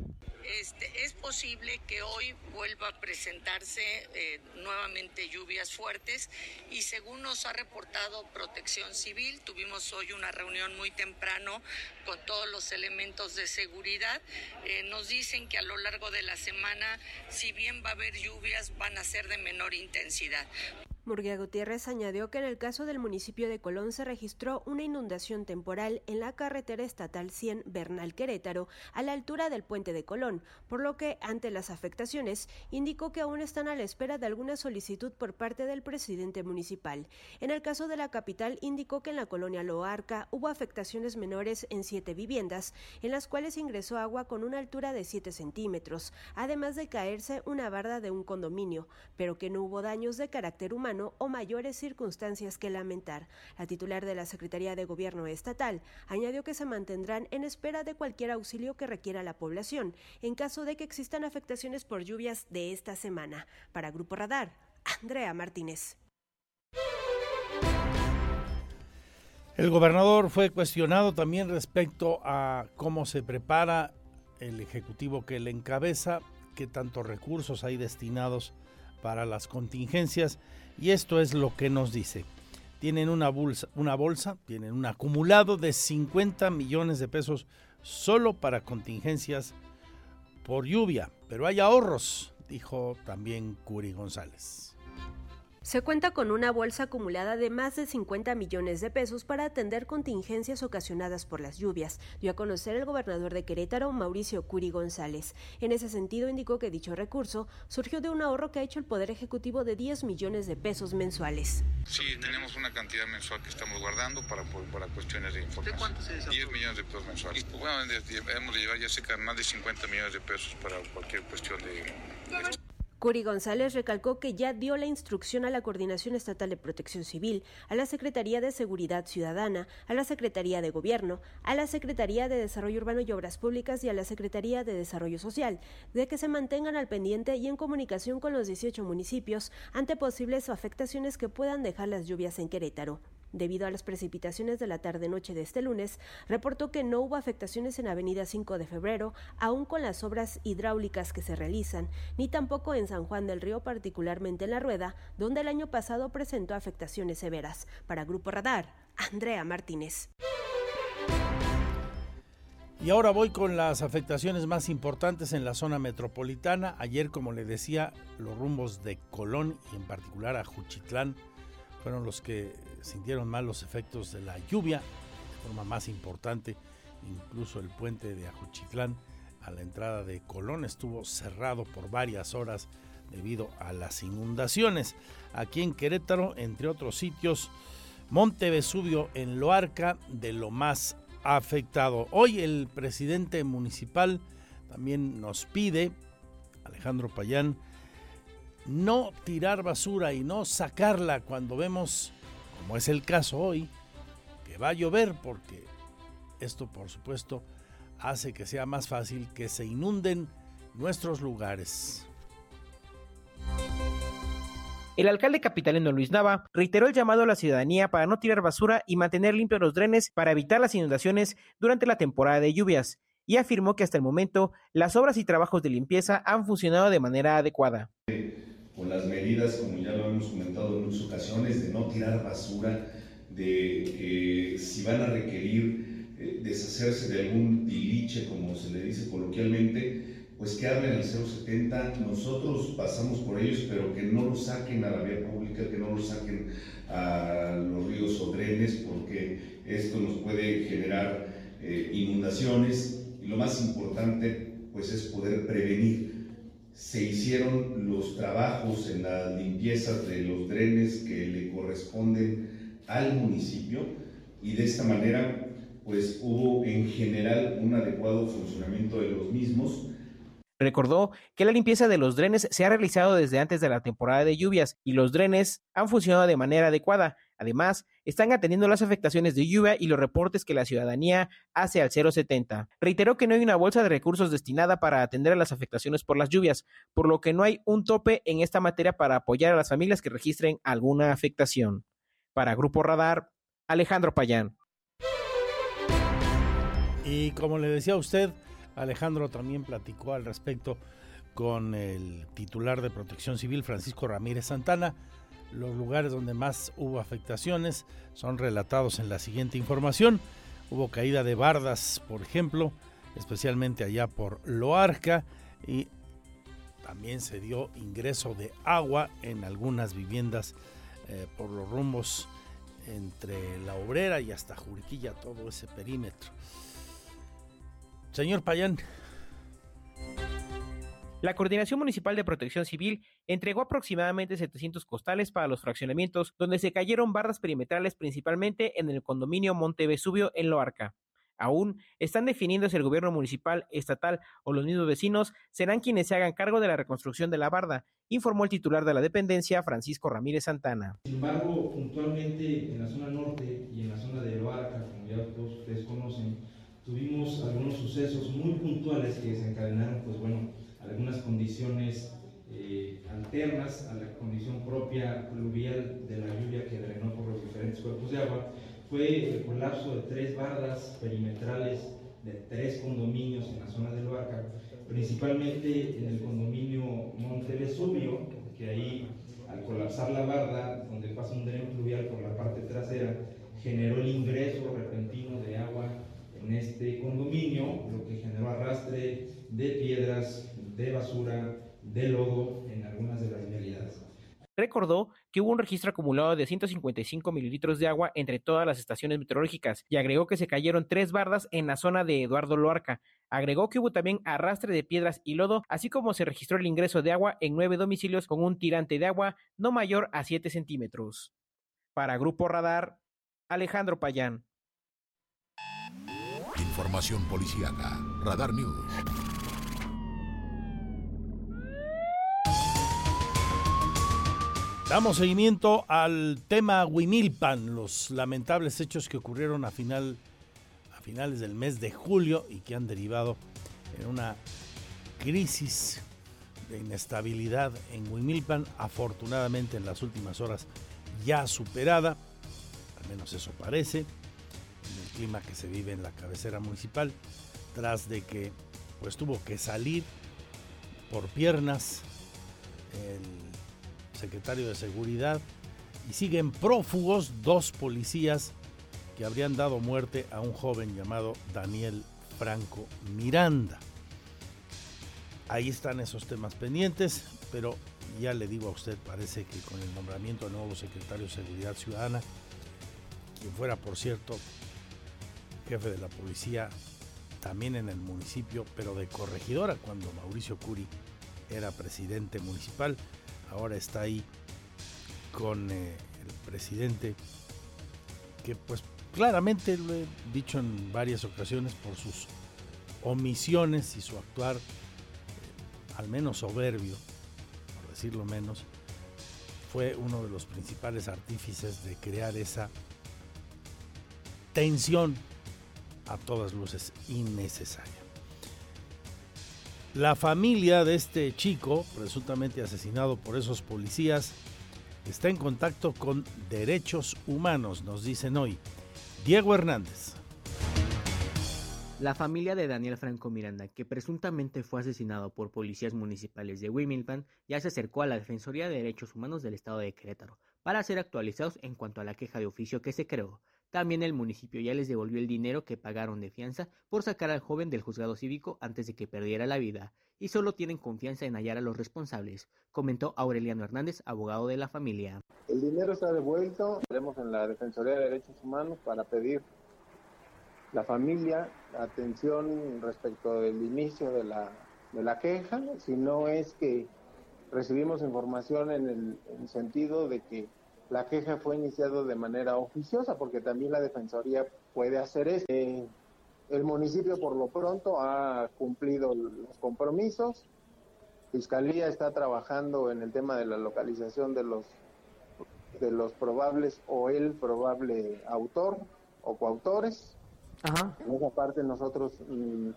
Speaker 5: Este, es posible que hoy vuelva a presentarse eh, nuevamente lluvias fuertes y según nos ha reportado Protección Civil, tuvimos hoy una reunión muy temprano con todos los elementos de seguridad. Eh, nos dicen que a lo largo de la semana, si bien va a haber lluvias, van a ser de menor intensidad.
Speaker 15: Murguía Gutiérrez añadió que en el caso del municipio de Colón se registró una inundación temporal en la carretera estatal 100 Bernal Querétaro a la altura del puente de Colón, por lo que ante las afectaciones indicó que aún están a la espera de alguna solicitud por parte del presidente municipal. En el caso de la capital indicó que en la colonia Loarca hubo afectaciones menores en siete viviendas, en las cuales ingresó agua con una altura de 7 centímetros, además de caerse una barda de un condominio, pero que no hubo daños de carácter humano o mayores circunstancias que lamentar. La titular de la Secretaría de Gobierno Estatal añadió que se mantendrán en espera de cualquier auxilio que requiera la población en caso de que existan afectaciones por lluvias de esta semana. Para Grupo Radar, Andrea Martínez.
Speaker 1: El gobernador fue cuestionado también respecto a cómo se prepara el ejecutivo que le encabeza, qué tantos recursos hay destinados para las contingencias y esto es lo que nos dice. Tienen una bolsa, una bolsa, tienen un acumulado de 50 millones de pesos solo para contingencias por lluvia, pero hay ahorros, dijo también Curi González.
Speaker 15: Se cuenta con una bolsa acumulada de más de 50 millones de pesos para atender contingencias ocasionadas por las lluvias, dio a conocer el gobernador de Querétaro, Mauricio Curi González. En ese sentido, indicó que dicho recurso surgió de un ahorro que ha hecho el Poder Ejecutivo de 10 millones de pesos mensuales.
Speaker 4: Sí, tenemos una cantidad mensual que estamos guardando para, para cuestiones de información. ¿De cuánto se 10 millones de pesos mensuales. Bueno, hemos de llevar ya cerca más de 50 millones de pesos para cualquier cuestión de
Speaker 15: Curi González recalcó que ya dio la instrucción a la Coordinación Estatal de Protección Civil, a la Secretaría de Seguridad Ciudadana, a la Secretaría de Gobierno, a la Secretaría de Desarrollo Urbano y Obras Públicas y a la Secretaría de Desarrollo Social, de que se mantengan al pendiente y en comunicación con los 18 municipios ante posibles afectaciones que puedan dejar las lluvias en Querétaro debido a las precipitaciones de la tarde-noche de este lunes, reportó que no hubo afectaciones en Avenida 5 de Febrero, aún con las obras hidráulicas que se realizan, ni tampoco en San Juan del Río, particularmente en La Rueda, donde el año pasado presentó afectaciones severas. Para Grupo Radar, Andrea Martínez.
Speaker 1: Y ahora voy con las afectaciones más importantes en la zona metropolitana. Ayer, como le decía, los rumbos de Colón y en particular a Juchitlán fueron los que sintieron mal los efectos de la lluvia, de forma más importante, incluso el puente de Ajuchitlán a la entrada de Colón estuvo cerrado por varias horas debido a las inundaciones. Aquí en Querétaro, entre otros sitios, Monte Vesubio en Loarca, de lo más afectado. Hoy el presidente municipal también nos pide, Alejandro Payán, no tirar basura y no sacarla cuando vemos, como es el caso hoy, que va a llover, porque esto por supuesto hace que sea más fácil que se inunden nuestros lugares.
Speaker 16: El alcalde capitalino Luis Nava reiteró el llamado a la ciudadanía para no tirar basura y mantener limpios los drenes para evitar las inundaciones durante la temporada de lluvias y afirmó que hasta el momento las obras y trabajos de limpieza han funcionado de manera adecuada
Speaker 6: las medidas, como ya lo hemos comentado en muchas ocasiones, de no tirar basura, de que si van a requerir eh, deshacerse de algún tiliche, como se le dice coloquialmente, pues que hablen al 070, nosotros pasamos por ellos, pero que no lo saquen a la vía pública, que no lo saquen a los ríos o drenes, porque esto nos puede generar eh, inundaciones. Y lo más importante pues es poder prevenir se hicieron los trabajos en la limpieza de los drenes que le corresponden al municipio y de esta manera pues hubo en general un adecuado funcionamiento de los mismos.
Speaker 16: Recordó que la limpieza de los drenes se ha realizado desde antes de la temporada de lluvias y los drenes han funcionado de manera adecuada, Además, están atendiendo las afectaciones de lluvia y los reportes que la ciudadanía hace al 070. Reiteró que no hay una bolsa de recursos destinada para atender a las afectaciones por las lluvias, por lo que no hay un tope en esta materia para apoyar a las familias que registren alguna afectación. Para Grupo Radar, Alejandro Payán.
Speaker 1: Y como le decía a usted, Alejandro también platicó al respecto con el titular de Protección Civil, Francisco Ramírez Santana, los lugares donde más hubo afectaciones son relatados en la siguiente información. Hubo caída de bardas, por ejemplo, especialmente allá por Loarca y también se dio ingreso de agua en algunas viviendas eh, por los rumbos entre la obrera y hasta Juriquilla, todo ese perímetro. Señor Payán.
Speaker 16: La Coordinación Municipal de Protección Civil entregó aproximadamente 700 costales para los fraccionamientos donde se cayeron barras perimetrales principalmente en el condominio Monte Vesubio en Loarca. Aún están definiendo si el gobierno municipal, estatal o los mismos vecinos serán quienes se hagan cargo de la reconstrucción de la barda, informó el titular de la dependencia, Francisco Ramírez Santana.
Speaker 17: Sin embargo, puntualmente en la zona norte y en la zona de Loarca, como ya todos ustedes conocen, tuvimos algunos sucesos muy puntuales que desencadenaron, pues bueno, algunas condiciones eh, alternas a la condición propia pluvial de la lluvia que drenó por los diferentes cuerpos de agua, fue el colapso de tres bardas perimetrales de tres condominios en la zona del Barca, principalmente en el condominio Monte Vesubio, que ahí al colapsar la barda, donde pasa un dreno pluvial por la parte trasera, generó el ingreso repentino de agua en este condominio, lo que generó arrastre de piedras, de basura, de lodo en algunas de las vialidades.
Speaker 16: Recordó que hubo un registro acumulado de 155 mililitros de agua entre todas las estaciones meteorológicas y agregó que se cayeron tres bardas en la zona de Eduardo Loarca. Agregó que hubo también arrastre de piedras y lodo, así como se registró el ingreso de agua en nueve domicilios con un tirante de agua no mayor a 7 centímetros. Para Grupo Radar, Alejandro Payán.
Speaker 2: Información policíaca. Radar News.
Speaker 1: Damos seguimiento al tema Huimilpan, los lamentables hechos que ocurrieron a, final, a finales del mes de julio y que han derivado en una crisis de inestabilidad en Huimilpan, afortunadamente en las últimas horas ya superada, al menos eso parece, en el clima que se vive en la cabecera municipal, tras de que pues tuvo que salir por piernas el secretario de Seguridad y siguen prófugos dos policías que habrían dado muerte a un joven llamado Daniel Franco Miranda. Ahí están esos temas pendientes, pero ya le digo a usted, parece que con el nombramiento del nuevo secretario de Seguridad Ciudadana, quien fuera, por cierto, jefe de la policía también en el municipio, pero de corregidora, cuando Mauricio Curi era presidente municipal, ahora está ahí con eh, el presidente que pues claramente lo he dicho en varias ocasiones por sus omisiones y su actuar al menos soberbio, por decirlo menos, fue uno de los principales artífices de crear esa tensión a todas luces innecesaria. La familia de este chico, presuntamente asesinado por esos policías, está en contacto con derechos humanos, nos dicen hoy. Diego Hernández.
Speaker 18: La familia de Daniel Franco Miranda, que presuntamente fue asesinado por policías municipales de Wimilpan, ya se acercó a la Defensoría de Derechos Humanos del Estado de Querétaro para ser actualizados en cuanto a la queja de oficio que se creó. También el municipio ya les devolvió el dinero que pagaron de fianza por sacar al joven del juzgado cívico antes de que perdiera la vida, y solo tienen confianza en hallar a los responsables, comentó Aureliano Hernández, abogado de la familia.
Speaker 19: El dinero está devuelto, estaremos en la Defensoría de Derechos Humanos para pedir la familia atención respecto del inicio de la, de la queja, si no es que recibimos información en el, sentido de que la queja fue iniciada de manera oficiosa, porque también la Defensoría puede hacer eso. Eh, el municipio por lo pronto ha cumplido los compromisos. Fiscalía está trabajando en el tema de la localización de los de los probables o el probable autor o coautores. En esa parte nosotros, mm,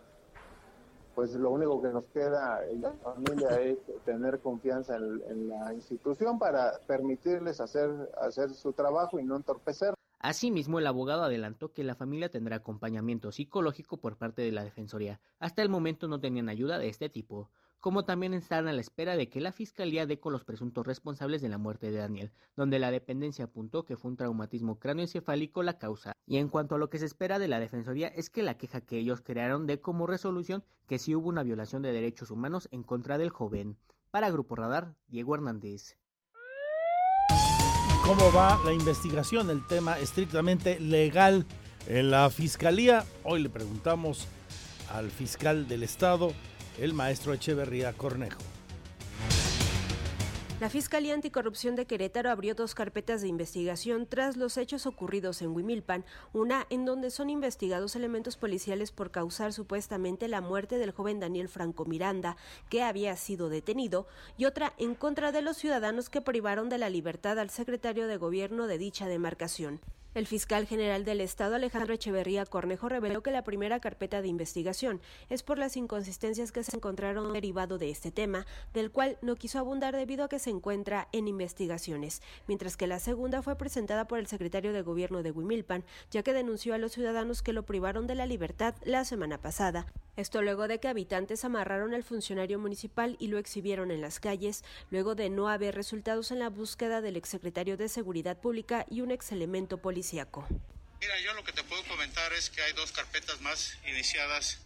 Speaker 19: pues lo único que nos queda en la familia es tener confianza en, la institución para permitirles hacer, hacer su trabajo y no entorpecer.
Speaker 18: Asimismo, el abogado adelantó que la familia tendrá acompañamiento psicológico por parte de la Defensoría. Hasta el momento no tenían ayuda de este tipo como también están a la espera de que la Fiscalía dé con los presuntos responsables de la muerte de Daniel, donde la dependencia apuntó que fue un traumatismo cráneoencefálico la causa. Y en cuanto a lo que se espera de la Defensoría es que la queja que ellos crearon dé como resolución que sí hubo una violación de derechos humanos en contra del joven. Para Grupo Radar, Diego Hernández.
Speaker 1: ¿Cómo va la investigación? El tema estrictamente legal en la Fiscalía. Hoy le preguntamos al fiscal del Estado el maestro Echeverría Cornejo.
Speaker 15: La Fiscalía Anticorrupción de Querétaro abrió dos carpetas de investigación tras los hechos ocurridos en Huimilpan, una en donde son investigados elementos policiales por causar supuestamente la muerte del joven Daniel Franco Miranda, que había sido detenido, y otra en contra de los ciudadanos que privaron de la libertad al secretario de gobierno de dicha demarcación. El fiscal general del Estado, Alejandro Echeverría Cornejo, reveló que la primera carpeta de investigación es por las inconsistencias que se encontraron derivado de este tema, del cual no quiso abundar debido a que se encuentra en investigaciones, mientras que la segunda fue presentada por el secretario de Gobierno de Huimilpan, ya que denunció a los ciudadanos que lo privaron de la libertad la semana pasada. Esto luego de que habitantes amarraron al funcionario municipal y lo exhibieron en las calles, luego de no haber resultados en la búsqueda del exsecretario de Seguridad Pública y un ex elemento
Speaker 20: Mira, yo lo que te puedo comentar es que hay dos carpetas más iniciadas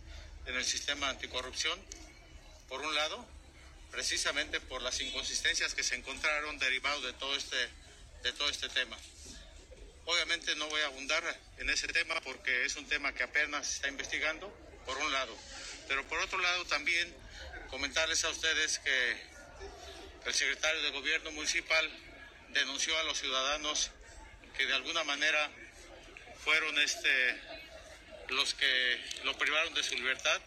Speaker 20: en el sistema anticorrupción. Por un lado, precisamente por las inconsistencias que se encontraron derivados de todo este, de todo este tema. Obviamente no voy a abundar en ese tema porque es un tema que apenas se está investigando por un lado. Pero por otro lado también comentarles a ustedes que el secretario de Gobierno Municipal denunció a los ciudadanos que de alguna manera fueron este los que lo privaron de su libertad.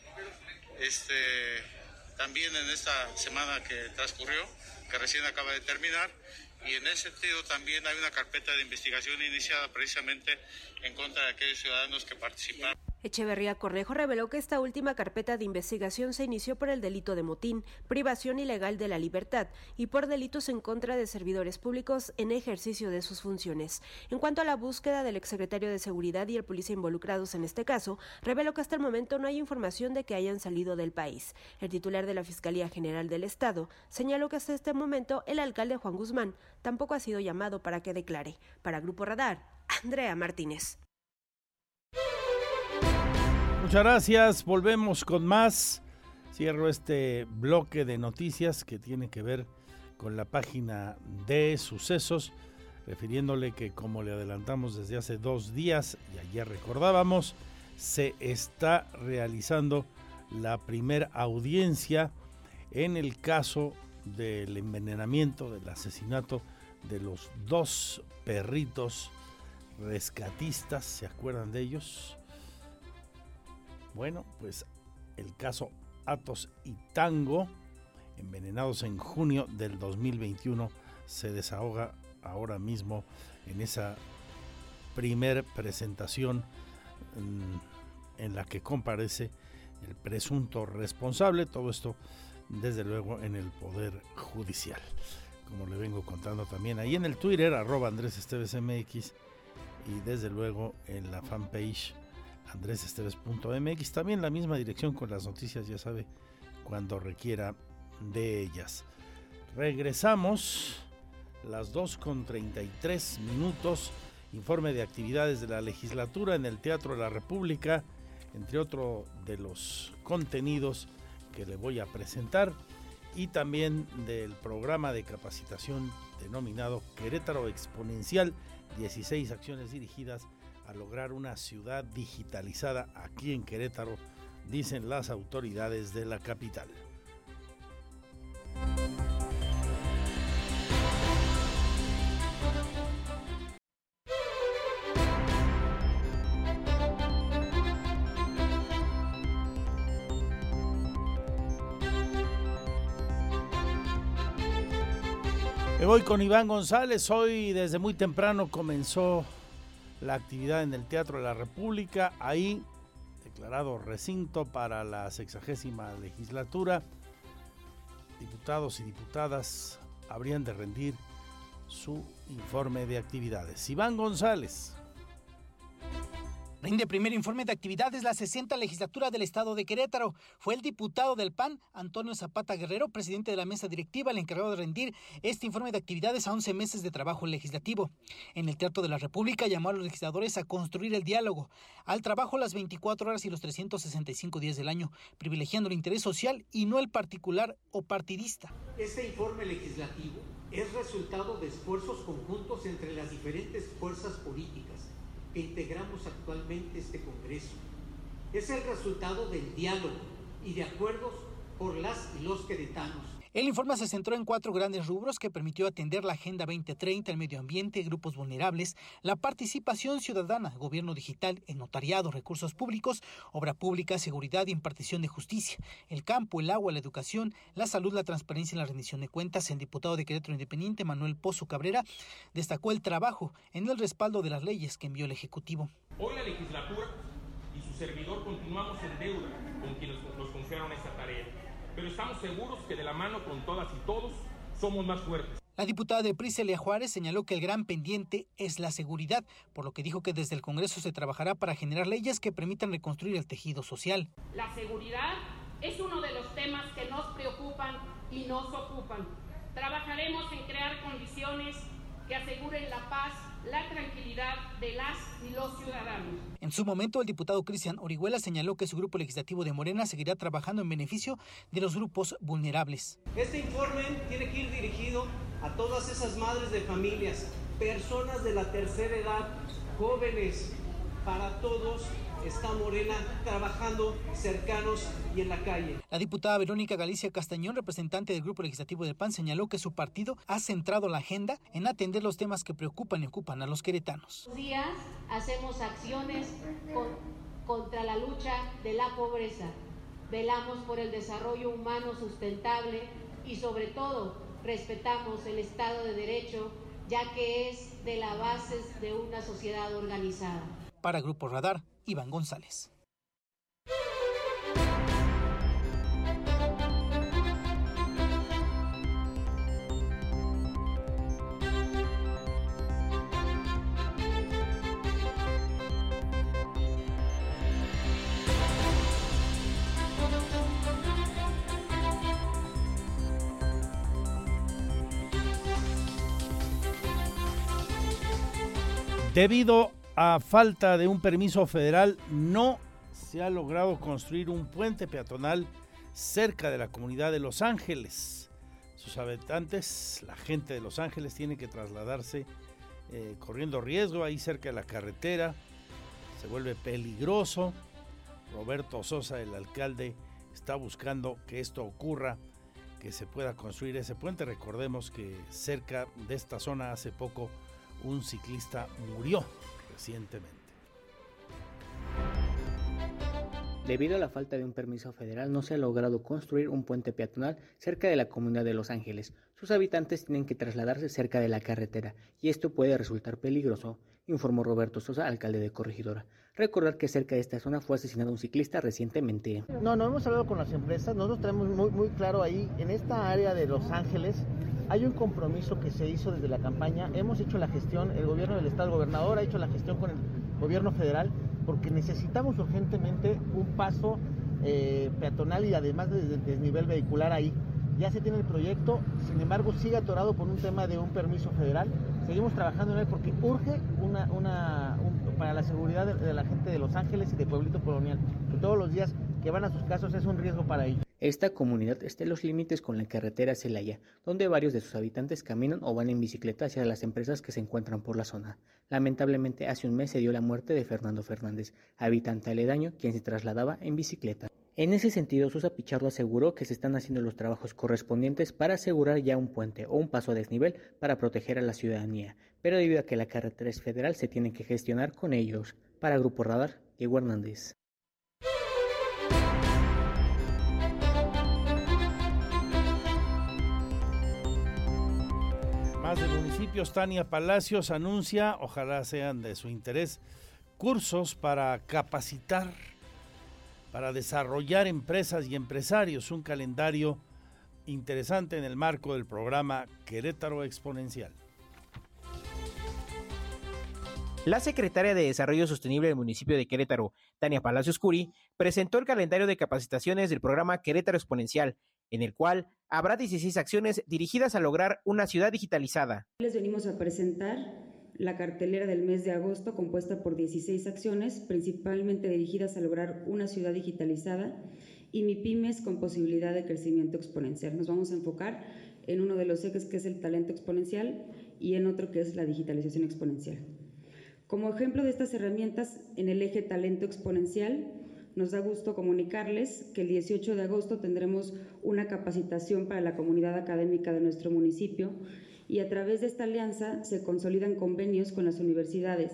Speaker 20: Este también en esta semana que transcurrió, que recién acaba de terminar, y en ese sentido también hay una carpeta de investigación iniciada precisamente en contra de aquellos ciudadanos que participaron.
Speaker 15: Echeverría Cornejo reveló que esta última carpeta de investigación se inició por el delito de motín, privación ilegal de la libertad y por delitos en contra de servidores públicos en ejercicio de sus funciones. En cuanto a la búsqueda del exsecretario de Seguridad y el policía involucrados en este caso, reveló que hasta el momento no hay información de que hayan salido del país. El titular de la Fiscalía General del Estado señaló que hasta este momento el alcalde Juan Guzmán tampoco ha sido llamado para que declare. Para Grupo Radar, Andrea Martínez.
Speaker 1: Muchas gracias, volvemos con más. Cierro este bloque de noticias que tiene que ver con la página de sucesos, refiriéndole que como le adelantamos desde hace dos días y ayer recordábamos, se está realizando la primera audiencia en el caso del envenenamiento, del asesinato de los dos perritos rescatistas, ¿se acuerdan de ellos? Bueno, pues el caso Atos y Tango, envenenados en junio del 2021, se desahoga ahora mismo en esa primer presentación en, en la que comparece el presunto responsable, todo esto desde luego en el Poder Judicial. Como le vengo contando también ahí en el Twitter, arroba Andrés Esteves MX, y desde luego en la fanpage andresesteves.mx. También la misma dirección con las noticias, ya sabe, cuando requiera de ellas. Regresamos las 2 con 33 minutos. Informe de actividades de la legislatura en el Teatro de la República, entre otros de los contenidos que le voy a presentar, y también del programa de capacitación denominado Querétaro Exponencial, 16 acciones dirigidas a lograr una ciudad digitalizada aquí en Querétaro, dicen las autoridades de la capital. Me voy con Iván González. Hoy desde muy temprano comenzó la actividad en el Teatro de la República. Ahí, declarado recinto para la sexagésima legislatura, diputados y diputadas habrían de rendir su informe de actividades. Iván González.
Speaker 21: Rinde primer informe de actividades la 60 legislatura del estado de Querétaro. Fue el diputado del PAN, Antonio Zapata Guerrero, presidente de la mesa directiva, el encargado de rendir este informe de actividades a 11 meses de trabajo legislativo. En el Teatro de la República llamó a los legisladores a construir el diálogo, al trabajo las 24 horas y los 365 días del año, privilegiando el interés social y no el particular o partidista.
Speaker 22: Este informe legislativo es resultado de esfuerzos conjuntos entre las diferentes fuerzas políticas que integramos actualmente este Congreso. Es el resultado del diálogo y de acuerdos por las y los queretanos
Speaker 21: el informe se centró en cuatro grandes rubros que permitió atender la Agenda 2030, el medio ambiente, grupos vulnerables, la participación ciudadana, gobierno digital, el notariado, recursos públicos, obra pública, seguridad y impartición de justicia, el campo, el agua, la educación, la salud, la transparencia y la rendición de cuentas. El diputado de Querétaro Independiente, Manuel Pozo Cabrera, destacó el trabajo en el respaldo de las leyes que envió el Ejecutivo.
Speaker 23: Hoy la legislatura y su servidor continuamos en deuda estamos seguros que de la mano con todas y todos somos más fuertes.
Speaker 21: La diputada de Priselia Juárez señaló que el gran pendiente es la seguridad, por lo que dijo que desde el Congreso se trabajará para generar leyes que permitan reconstruir el tejido social.
Speaker 24: La seguridad es uno de los temas que nos preocupan y nos ocupan. Trabajaremos en crear condiciones que aseguren la paz la tranquilidad de las y los ciudadanos.
Speaker 21: En su momento, el diputado Cristian Orihuela señaló que su grupo legislativo de Morena seguirá trabajando en beneficio de los grupos vulnerables.
Speaker 22: Este informe tiene que ir dirigido a todas esas madres de familias, personas de la tercera edad, jóvenes, para todos está Morena trabajando cercanos y en la calle.
Speaker 21: La diputada Verónica Galicia Castañón, representante del Grupo Legislativo del PAN, señaló que su partido ha centrado la agenda en atender los temas que preocupan y ocupan a los queretanos.
Speaker 24: días hacemos acciones contra la lucha de la pobreza. Velamos por el desarrollo humano sustentable y sobre todo
Speaker 25: respetamos el Estado de Derecho, ya que es de la base de una sociedad organizada.
Speaker 21: Para Grupo Radar, Iván González.
Speaker 1: Debido a falta de un permiso federal, no se ha logrado construir un puente peatonal cerca de la comunidad de Los Ángeles. Sus habitantes, la gente de Los Ángeles, tiene que trasladarse eh, corriendo riesgo ahí cerca de la carretera. Se vuelve peligroso. Roberto Sosa, el alcalde, está buscando que esto ocurra, que se pueda construir ese puente. Recordemos que cerca de esta zona hace poco un ciclista murió recientemente.
Speaker 18: Debido a la falta de un permiso federal, no se ha logrado construir un puente peatonal cerca de la comunidad de Los Ángeles. Sus habitantes tienen que trasladarse cerca de la carretera y esto puede resultar peligroso, informó Roberto Sosa, alcalde de Corregidora. Recordar que cerca de esta zona fue asesinado un ciclista recientemente.
Speaker 26: No, no hemos hablado con las empresas. Nosotros tenemos muy, muy claro ahí, en esta área de Los Ángeles, hay un compromiso que se hizo desde la campaña. Hemos hecho la gestión, el gobierno del Estado, el gobernador ha hecho la gestión con el gobierno federal, porque necesitamos urgentemente un paso eh, peatonal y además de desnivel vehicular ahí. Ya se tiene el proyecto, sin embargo sigue atorado por un tema de un permiso federal. Seguimos trabajando en él porque urge una, una para la seguridad de, de la gente de Los Ángeles y de Pueblito Colonial, que todos los días que van a sus casos es un riesgo para ellos.
Speaker 18: Esta comunidad está en los límites con la carretera Celaya, donde varios de sus habitantes caminan o van en bicicleta hacia las empresas que se encuentran por la zona. Lamentablemente, hace un mes se dio la muerte de Fernando Fernández, habitante aledaño, quien se trasladaba en bicicleta. En ese sentido, Susa Pichardo aseguró que se están haciendo los trabajos correspondientes para asegurar ya un puente o un paso a desnivel para proteger a la ciudadanía, pero debido a que la carretera es federal se tiene que gestionar con ellos. Para Grupo Radar, Diego Hernández.
Speaker 1: De municipios, Tania Palacios anuncia, ojalá sean de su interés, cursos para capacitar, para desarrollar empresas y empresarios, un calendario interesante en el marco del programa Querétaro Exponencial.
Speaker 16: La secretaria de Desarrollo Sostenible del municipio de Querétaro, Tania Palacios Curi, presentó el calendario de capacitaciones del programa Querétaro Exponencial, en el cual habrá 16 acciones dirigidas a lograr una ciudad digitalizada.
Speaker 27: Les venimos a presentar la cartelera del mes de agosto compuesta por 16 acciones, principalmente dirigidas a lograr una ciudad digitalizada y MIPIMES con posibilidad de crecimiento exponencial. Nos vamos a enfocar en uno de los ejes que es el talento exponencial y en otro que es la digitalización exponencial. Como ejemplo de estas herramientas en el eje talento exponencial, nos da gusto comunicarles que el 18 de agosto tendremos una capacitación para la comunidad académica de nuestro municipio y a través de esta alianza se consolidan convenios con las universidades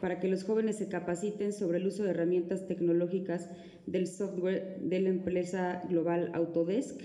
Speaker 27: para que los jóvenes se capaciten sobre el uso de herramientas tecnológicas del software de la empresa global Autodesk,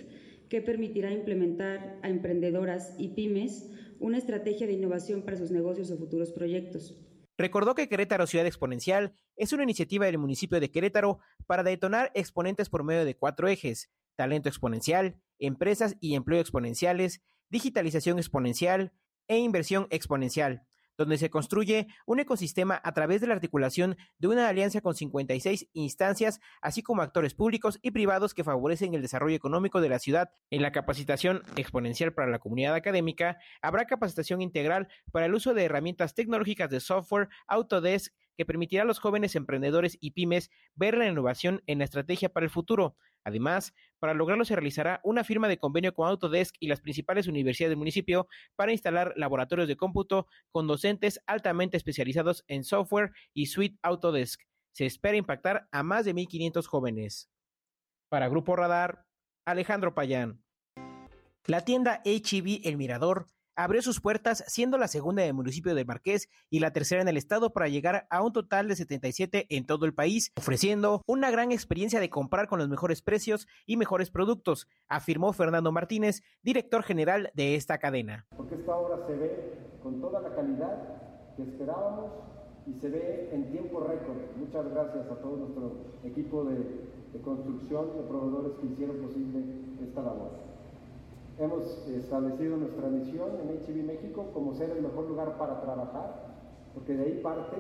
Speaker 27: que permitirá implementar a emprendedoras y pymes una estrategia de innovación para sus negocios o futuros proyectos.
Speaker 16: Recordó que Querétaro Ciudad Exponencial es una iniciativa del municipio de Querétaro para detonar exponentes por medio de cuatro ejes, talento exponencial, empresas y empleo exponenciales, digitalización exponencial e inversión exponencial donde se construye un ecosistema a través de la articulación de una alianza con 56 instancias, así como actores públicos y privados que favorecen el desarrollo económico de la ciudad. En la capacitación exponencial para la comunidad académica, habrá capacitación integral para el uso de herramientas tecnológicas de software Autodesk que permitirá a los jóvenes emprendedores y pymes ver la innovación en la estrategia para el futuro. Además, para lograrlo se realizará una firma de convenio con Autodesk y las principales universidades del municipio para instalar laboratorios de cómputo con docentes altamente especializados en software y suite Autodesk. Se espera impactar a más de 1.500 jóvenes. Para Grupo Radar, Alejandro Payán. La tienda HB e El Mirador abrió sus puertas siendo la segunda del municipio de Marqués y la tercera en el estado para llegar a un total de 77 en todo el país, ofreciendo una gran experiencia de comprar con los mejores precios y mejores productos, afirmó Fernando Martínez, director general de esta cadena.
Speaker 28: Porque esta obra se ve con toda la calidad que esperábamos y se ve en tiempo récord. Muchas gracias a todo nuestro equipo de, de construcción, de proveedores que hicieron posible esta labor. Hemos establecido nuestra misión en HB México como ser el mejor lugar para trabajar, porque de ahí parte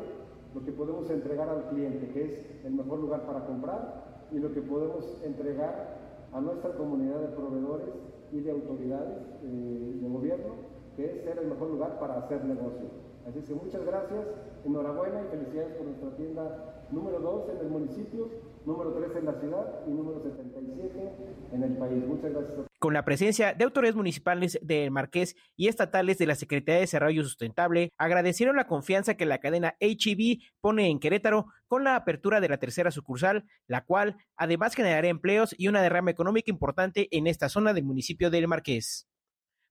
Speaker 28: lo que podemos entregar al cliente, que es el mejor lugar para comprar, y lo que podemos entregar a nuestra comunidad de proveedores y de autoridades eh, de gobierno, que es ser el mejor lugar para hacer negocio. Así que muchas gracias, enhorabuena y felicidades por nuestra tienda número 2 en el municipio, número 3 en la ciudad y número 77 en el país. Muchas gracias.
Speaker 16: Con la presencia de autoridades municipales de Marqués y estatales de la Secretaría de Desarrollo Sustentable, agradecieron la confianza que la cadena HEB pone en Querétaro con la apertura de la tercera sucursal, la cual además generará empleos y una derrama económica importante en esta zona del municipio del Marqués.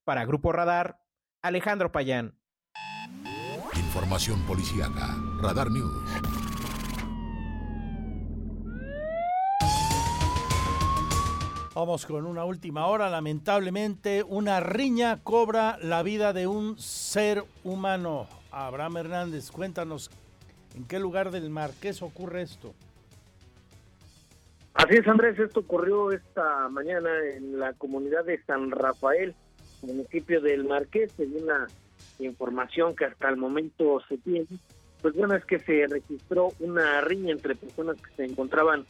Speaker 16: Para Grupo Radar, Alejandro Payán.
Speaker 2: Información policíaca. Radar News.
Speaker 1: Vamos con una última hora. Lamentablemente, una riña cobra la vida de un ser humano. Abraham Hernández, cuéntanos en qué lugar del Marqués ocurre esto.
Speaker 8: Así es, Andrés. Esto ocurrió esta mañana en la comunidad de San Rafael, municipio del Marqués. Según una información que hasta el momento se tiene, pues bueno, es que se registró una riña entre personas que se encontraban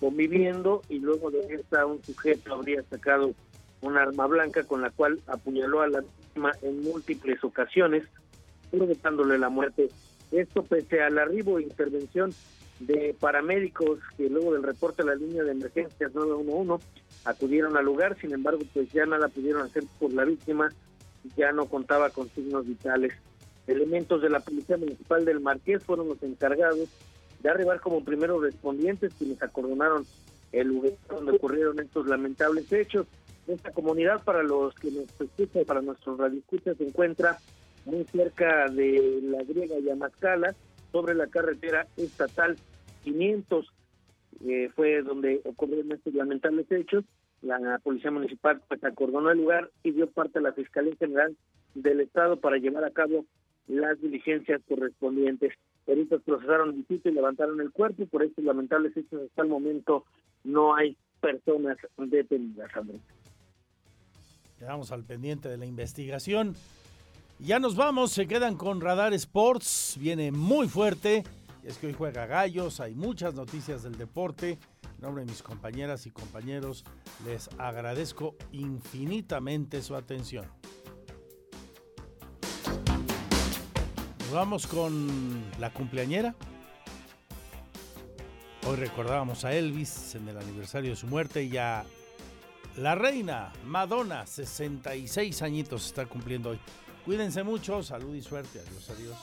Speaker 8: conviviendo y luego de esta un sujeto habría sacado un arma blanca con la cual apuñaló a la víctima en múltiples ocasiones, provocándole la muerte. Esto pese al arribo e intervención de paramédicos que luego del reporte a la línea de emergencias 911 acudieron al lugar, sin embargo pues ya nada pudieron hacer por la víctima, ya no contaba con signos vitales. Elementos de la Policía Municipal del Marqués fueron los encargados de arribar como primeros respondientes quienes acordonaron el lugar donde ocurrieron estos lamentables hechos. Esta comunidad, para los que nos escuchan, para nuestros radioescuchas, se encuentra muy cerca de la griega Yamascala, sobre la carretera estatal 500. Eh, fue donde ocurrieron estos lamentables hechos. La policía municipal pues acordonó el lugar y dio parte a la Fiscalía General del Estado para llevar a cabo las diligencias correspondientes. Peritos procesaron el sitio y levantaron el cuerpo. Por estos lamentables hechos, hasta el momento no hay personas detenidas, Andrés.
Speaker 1: Quedamos al pendiente de la investigación. Ya nos vamos, se quedan con Radar Sports, viene muy fuerte. Es que hoy juega Gallos, hay muchas noticias del deporte. En nombre de mis compañeras y compañeros, les agradezco infinitamente su atención. Vamos con la cumpleañera. Hoy recordábamos a Elvis en el aniversario de su muerte y a la reina Madonna, 66 añitos está cumpliendo hoy. Cuídense mucho, salud y suerte. Adiós, adiós.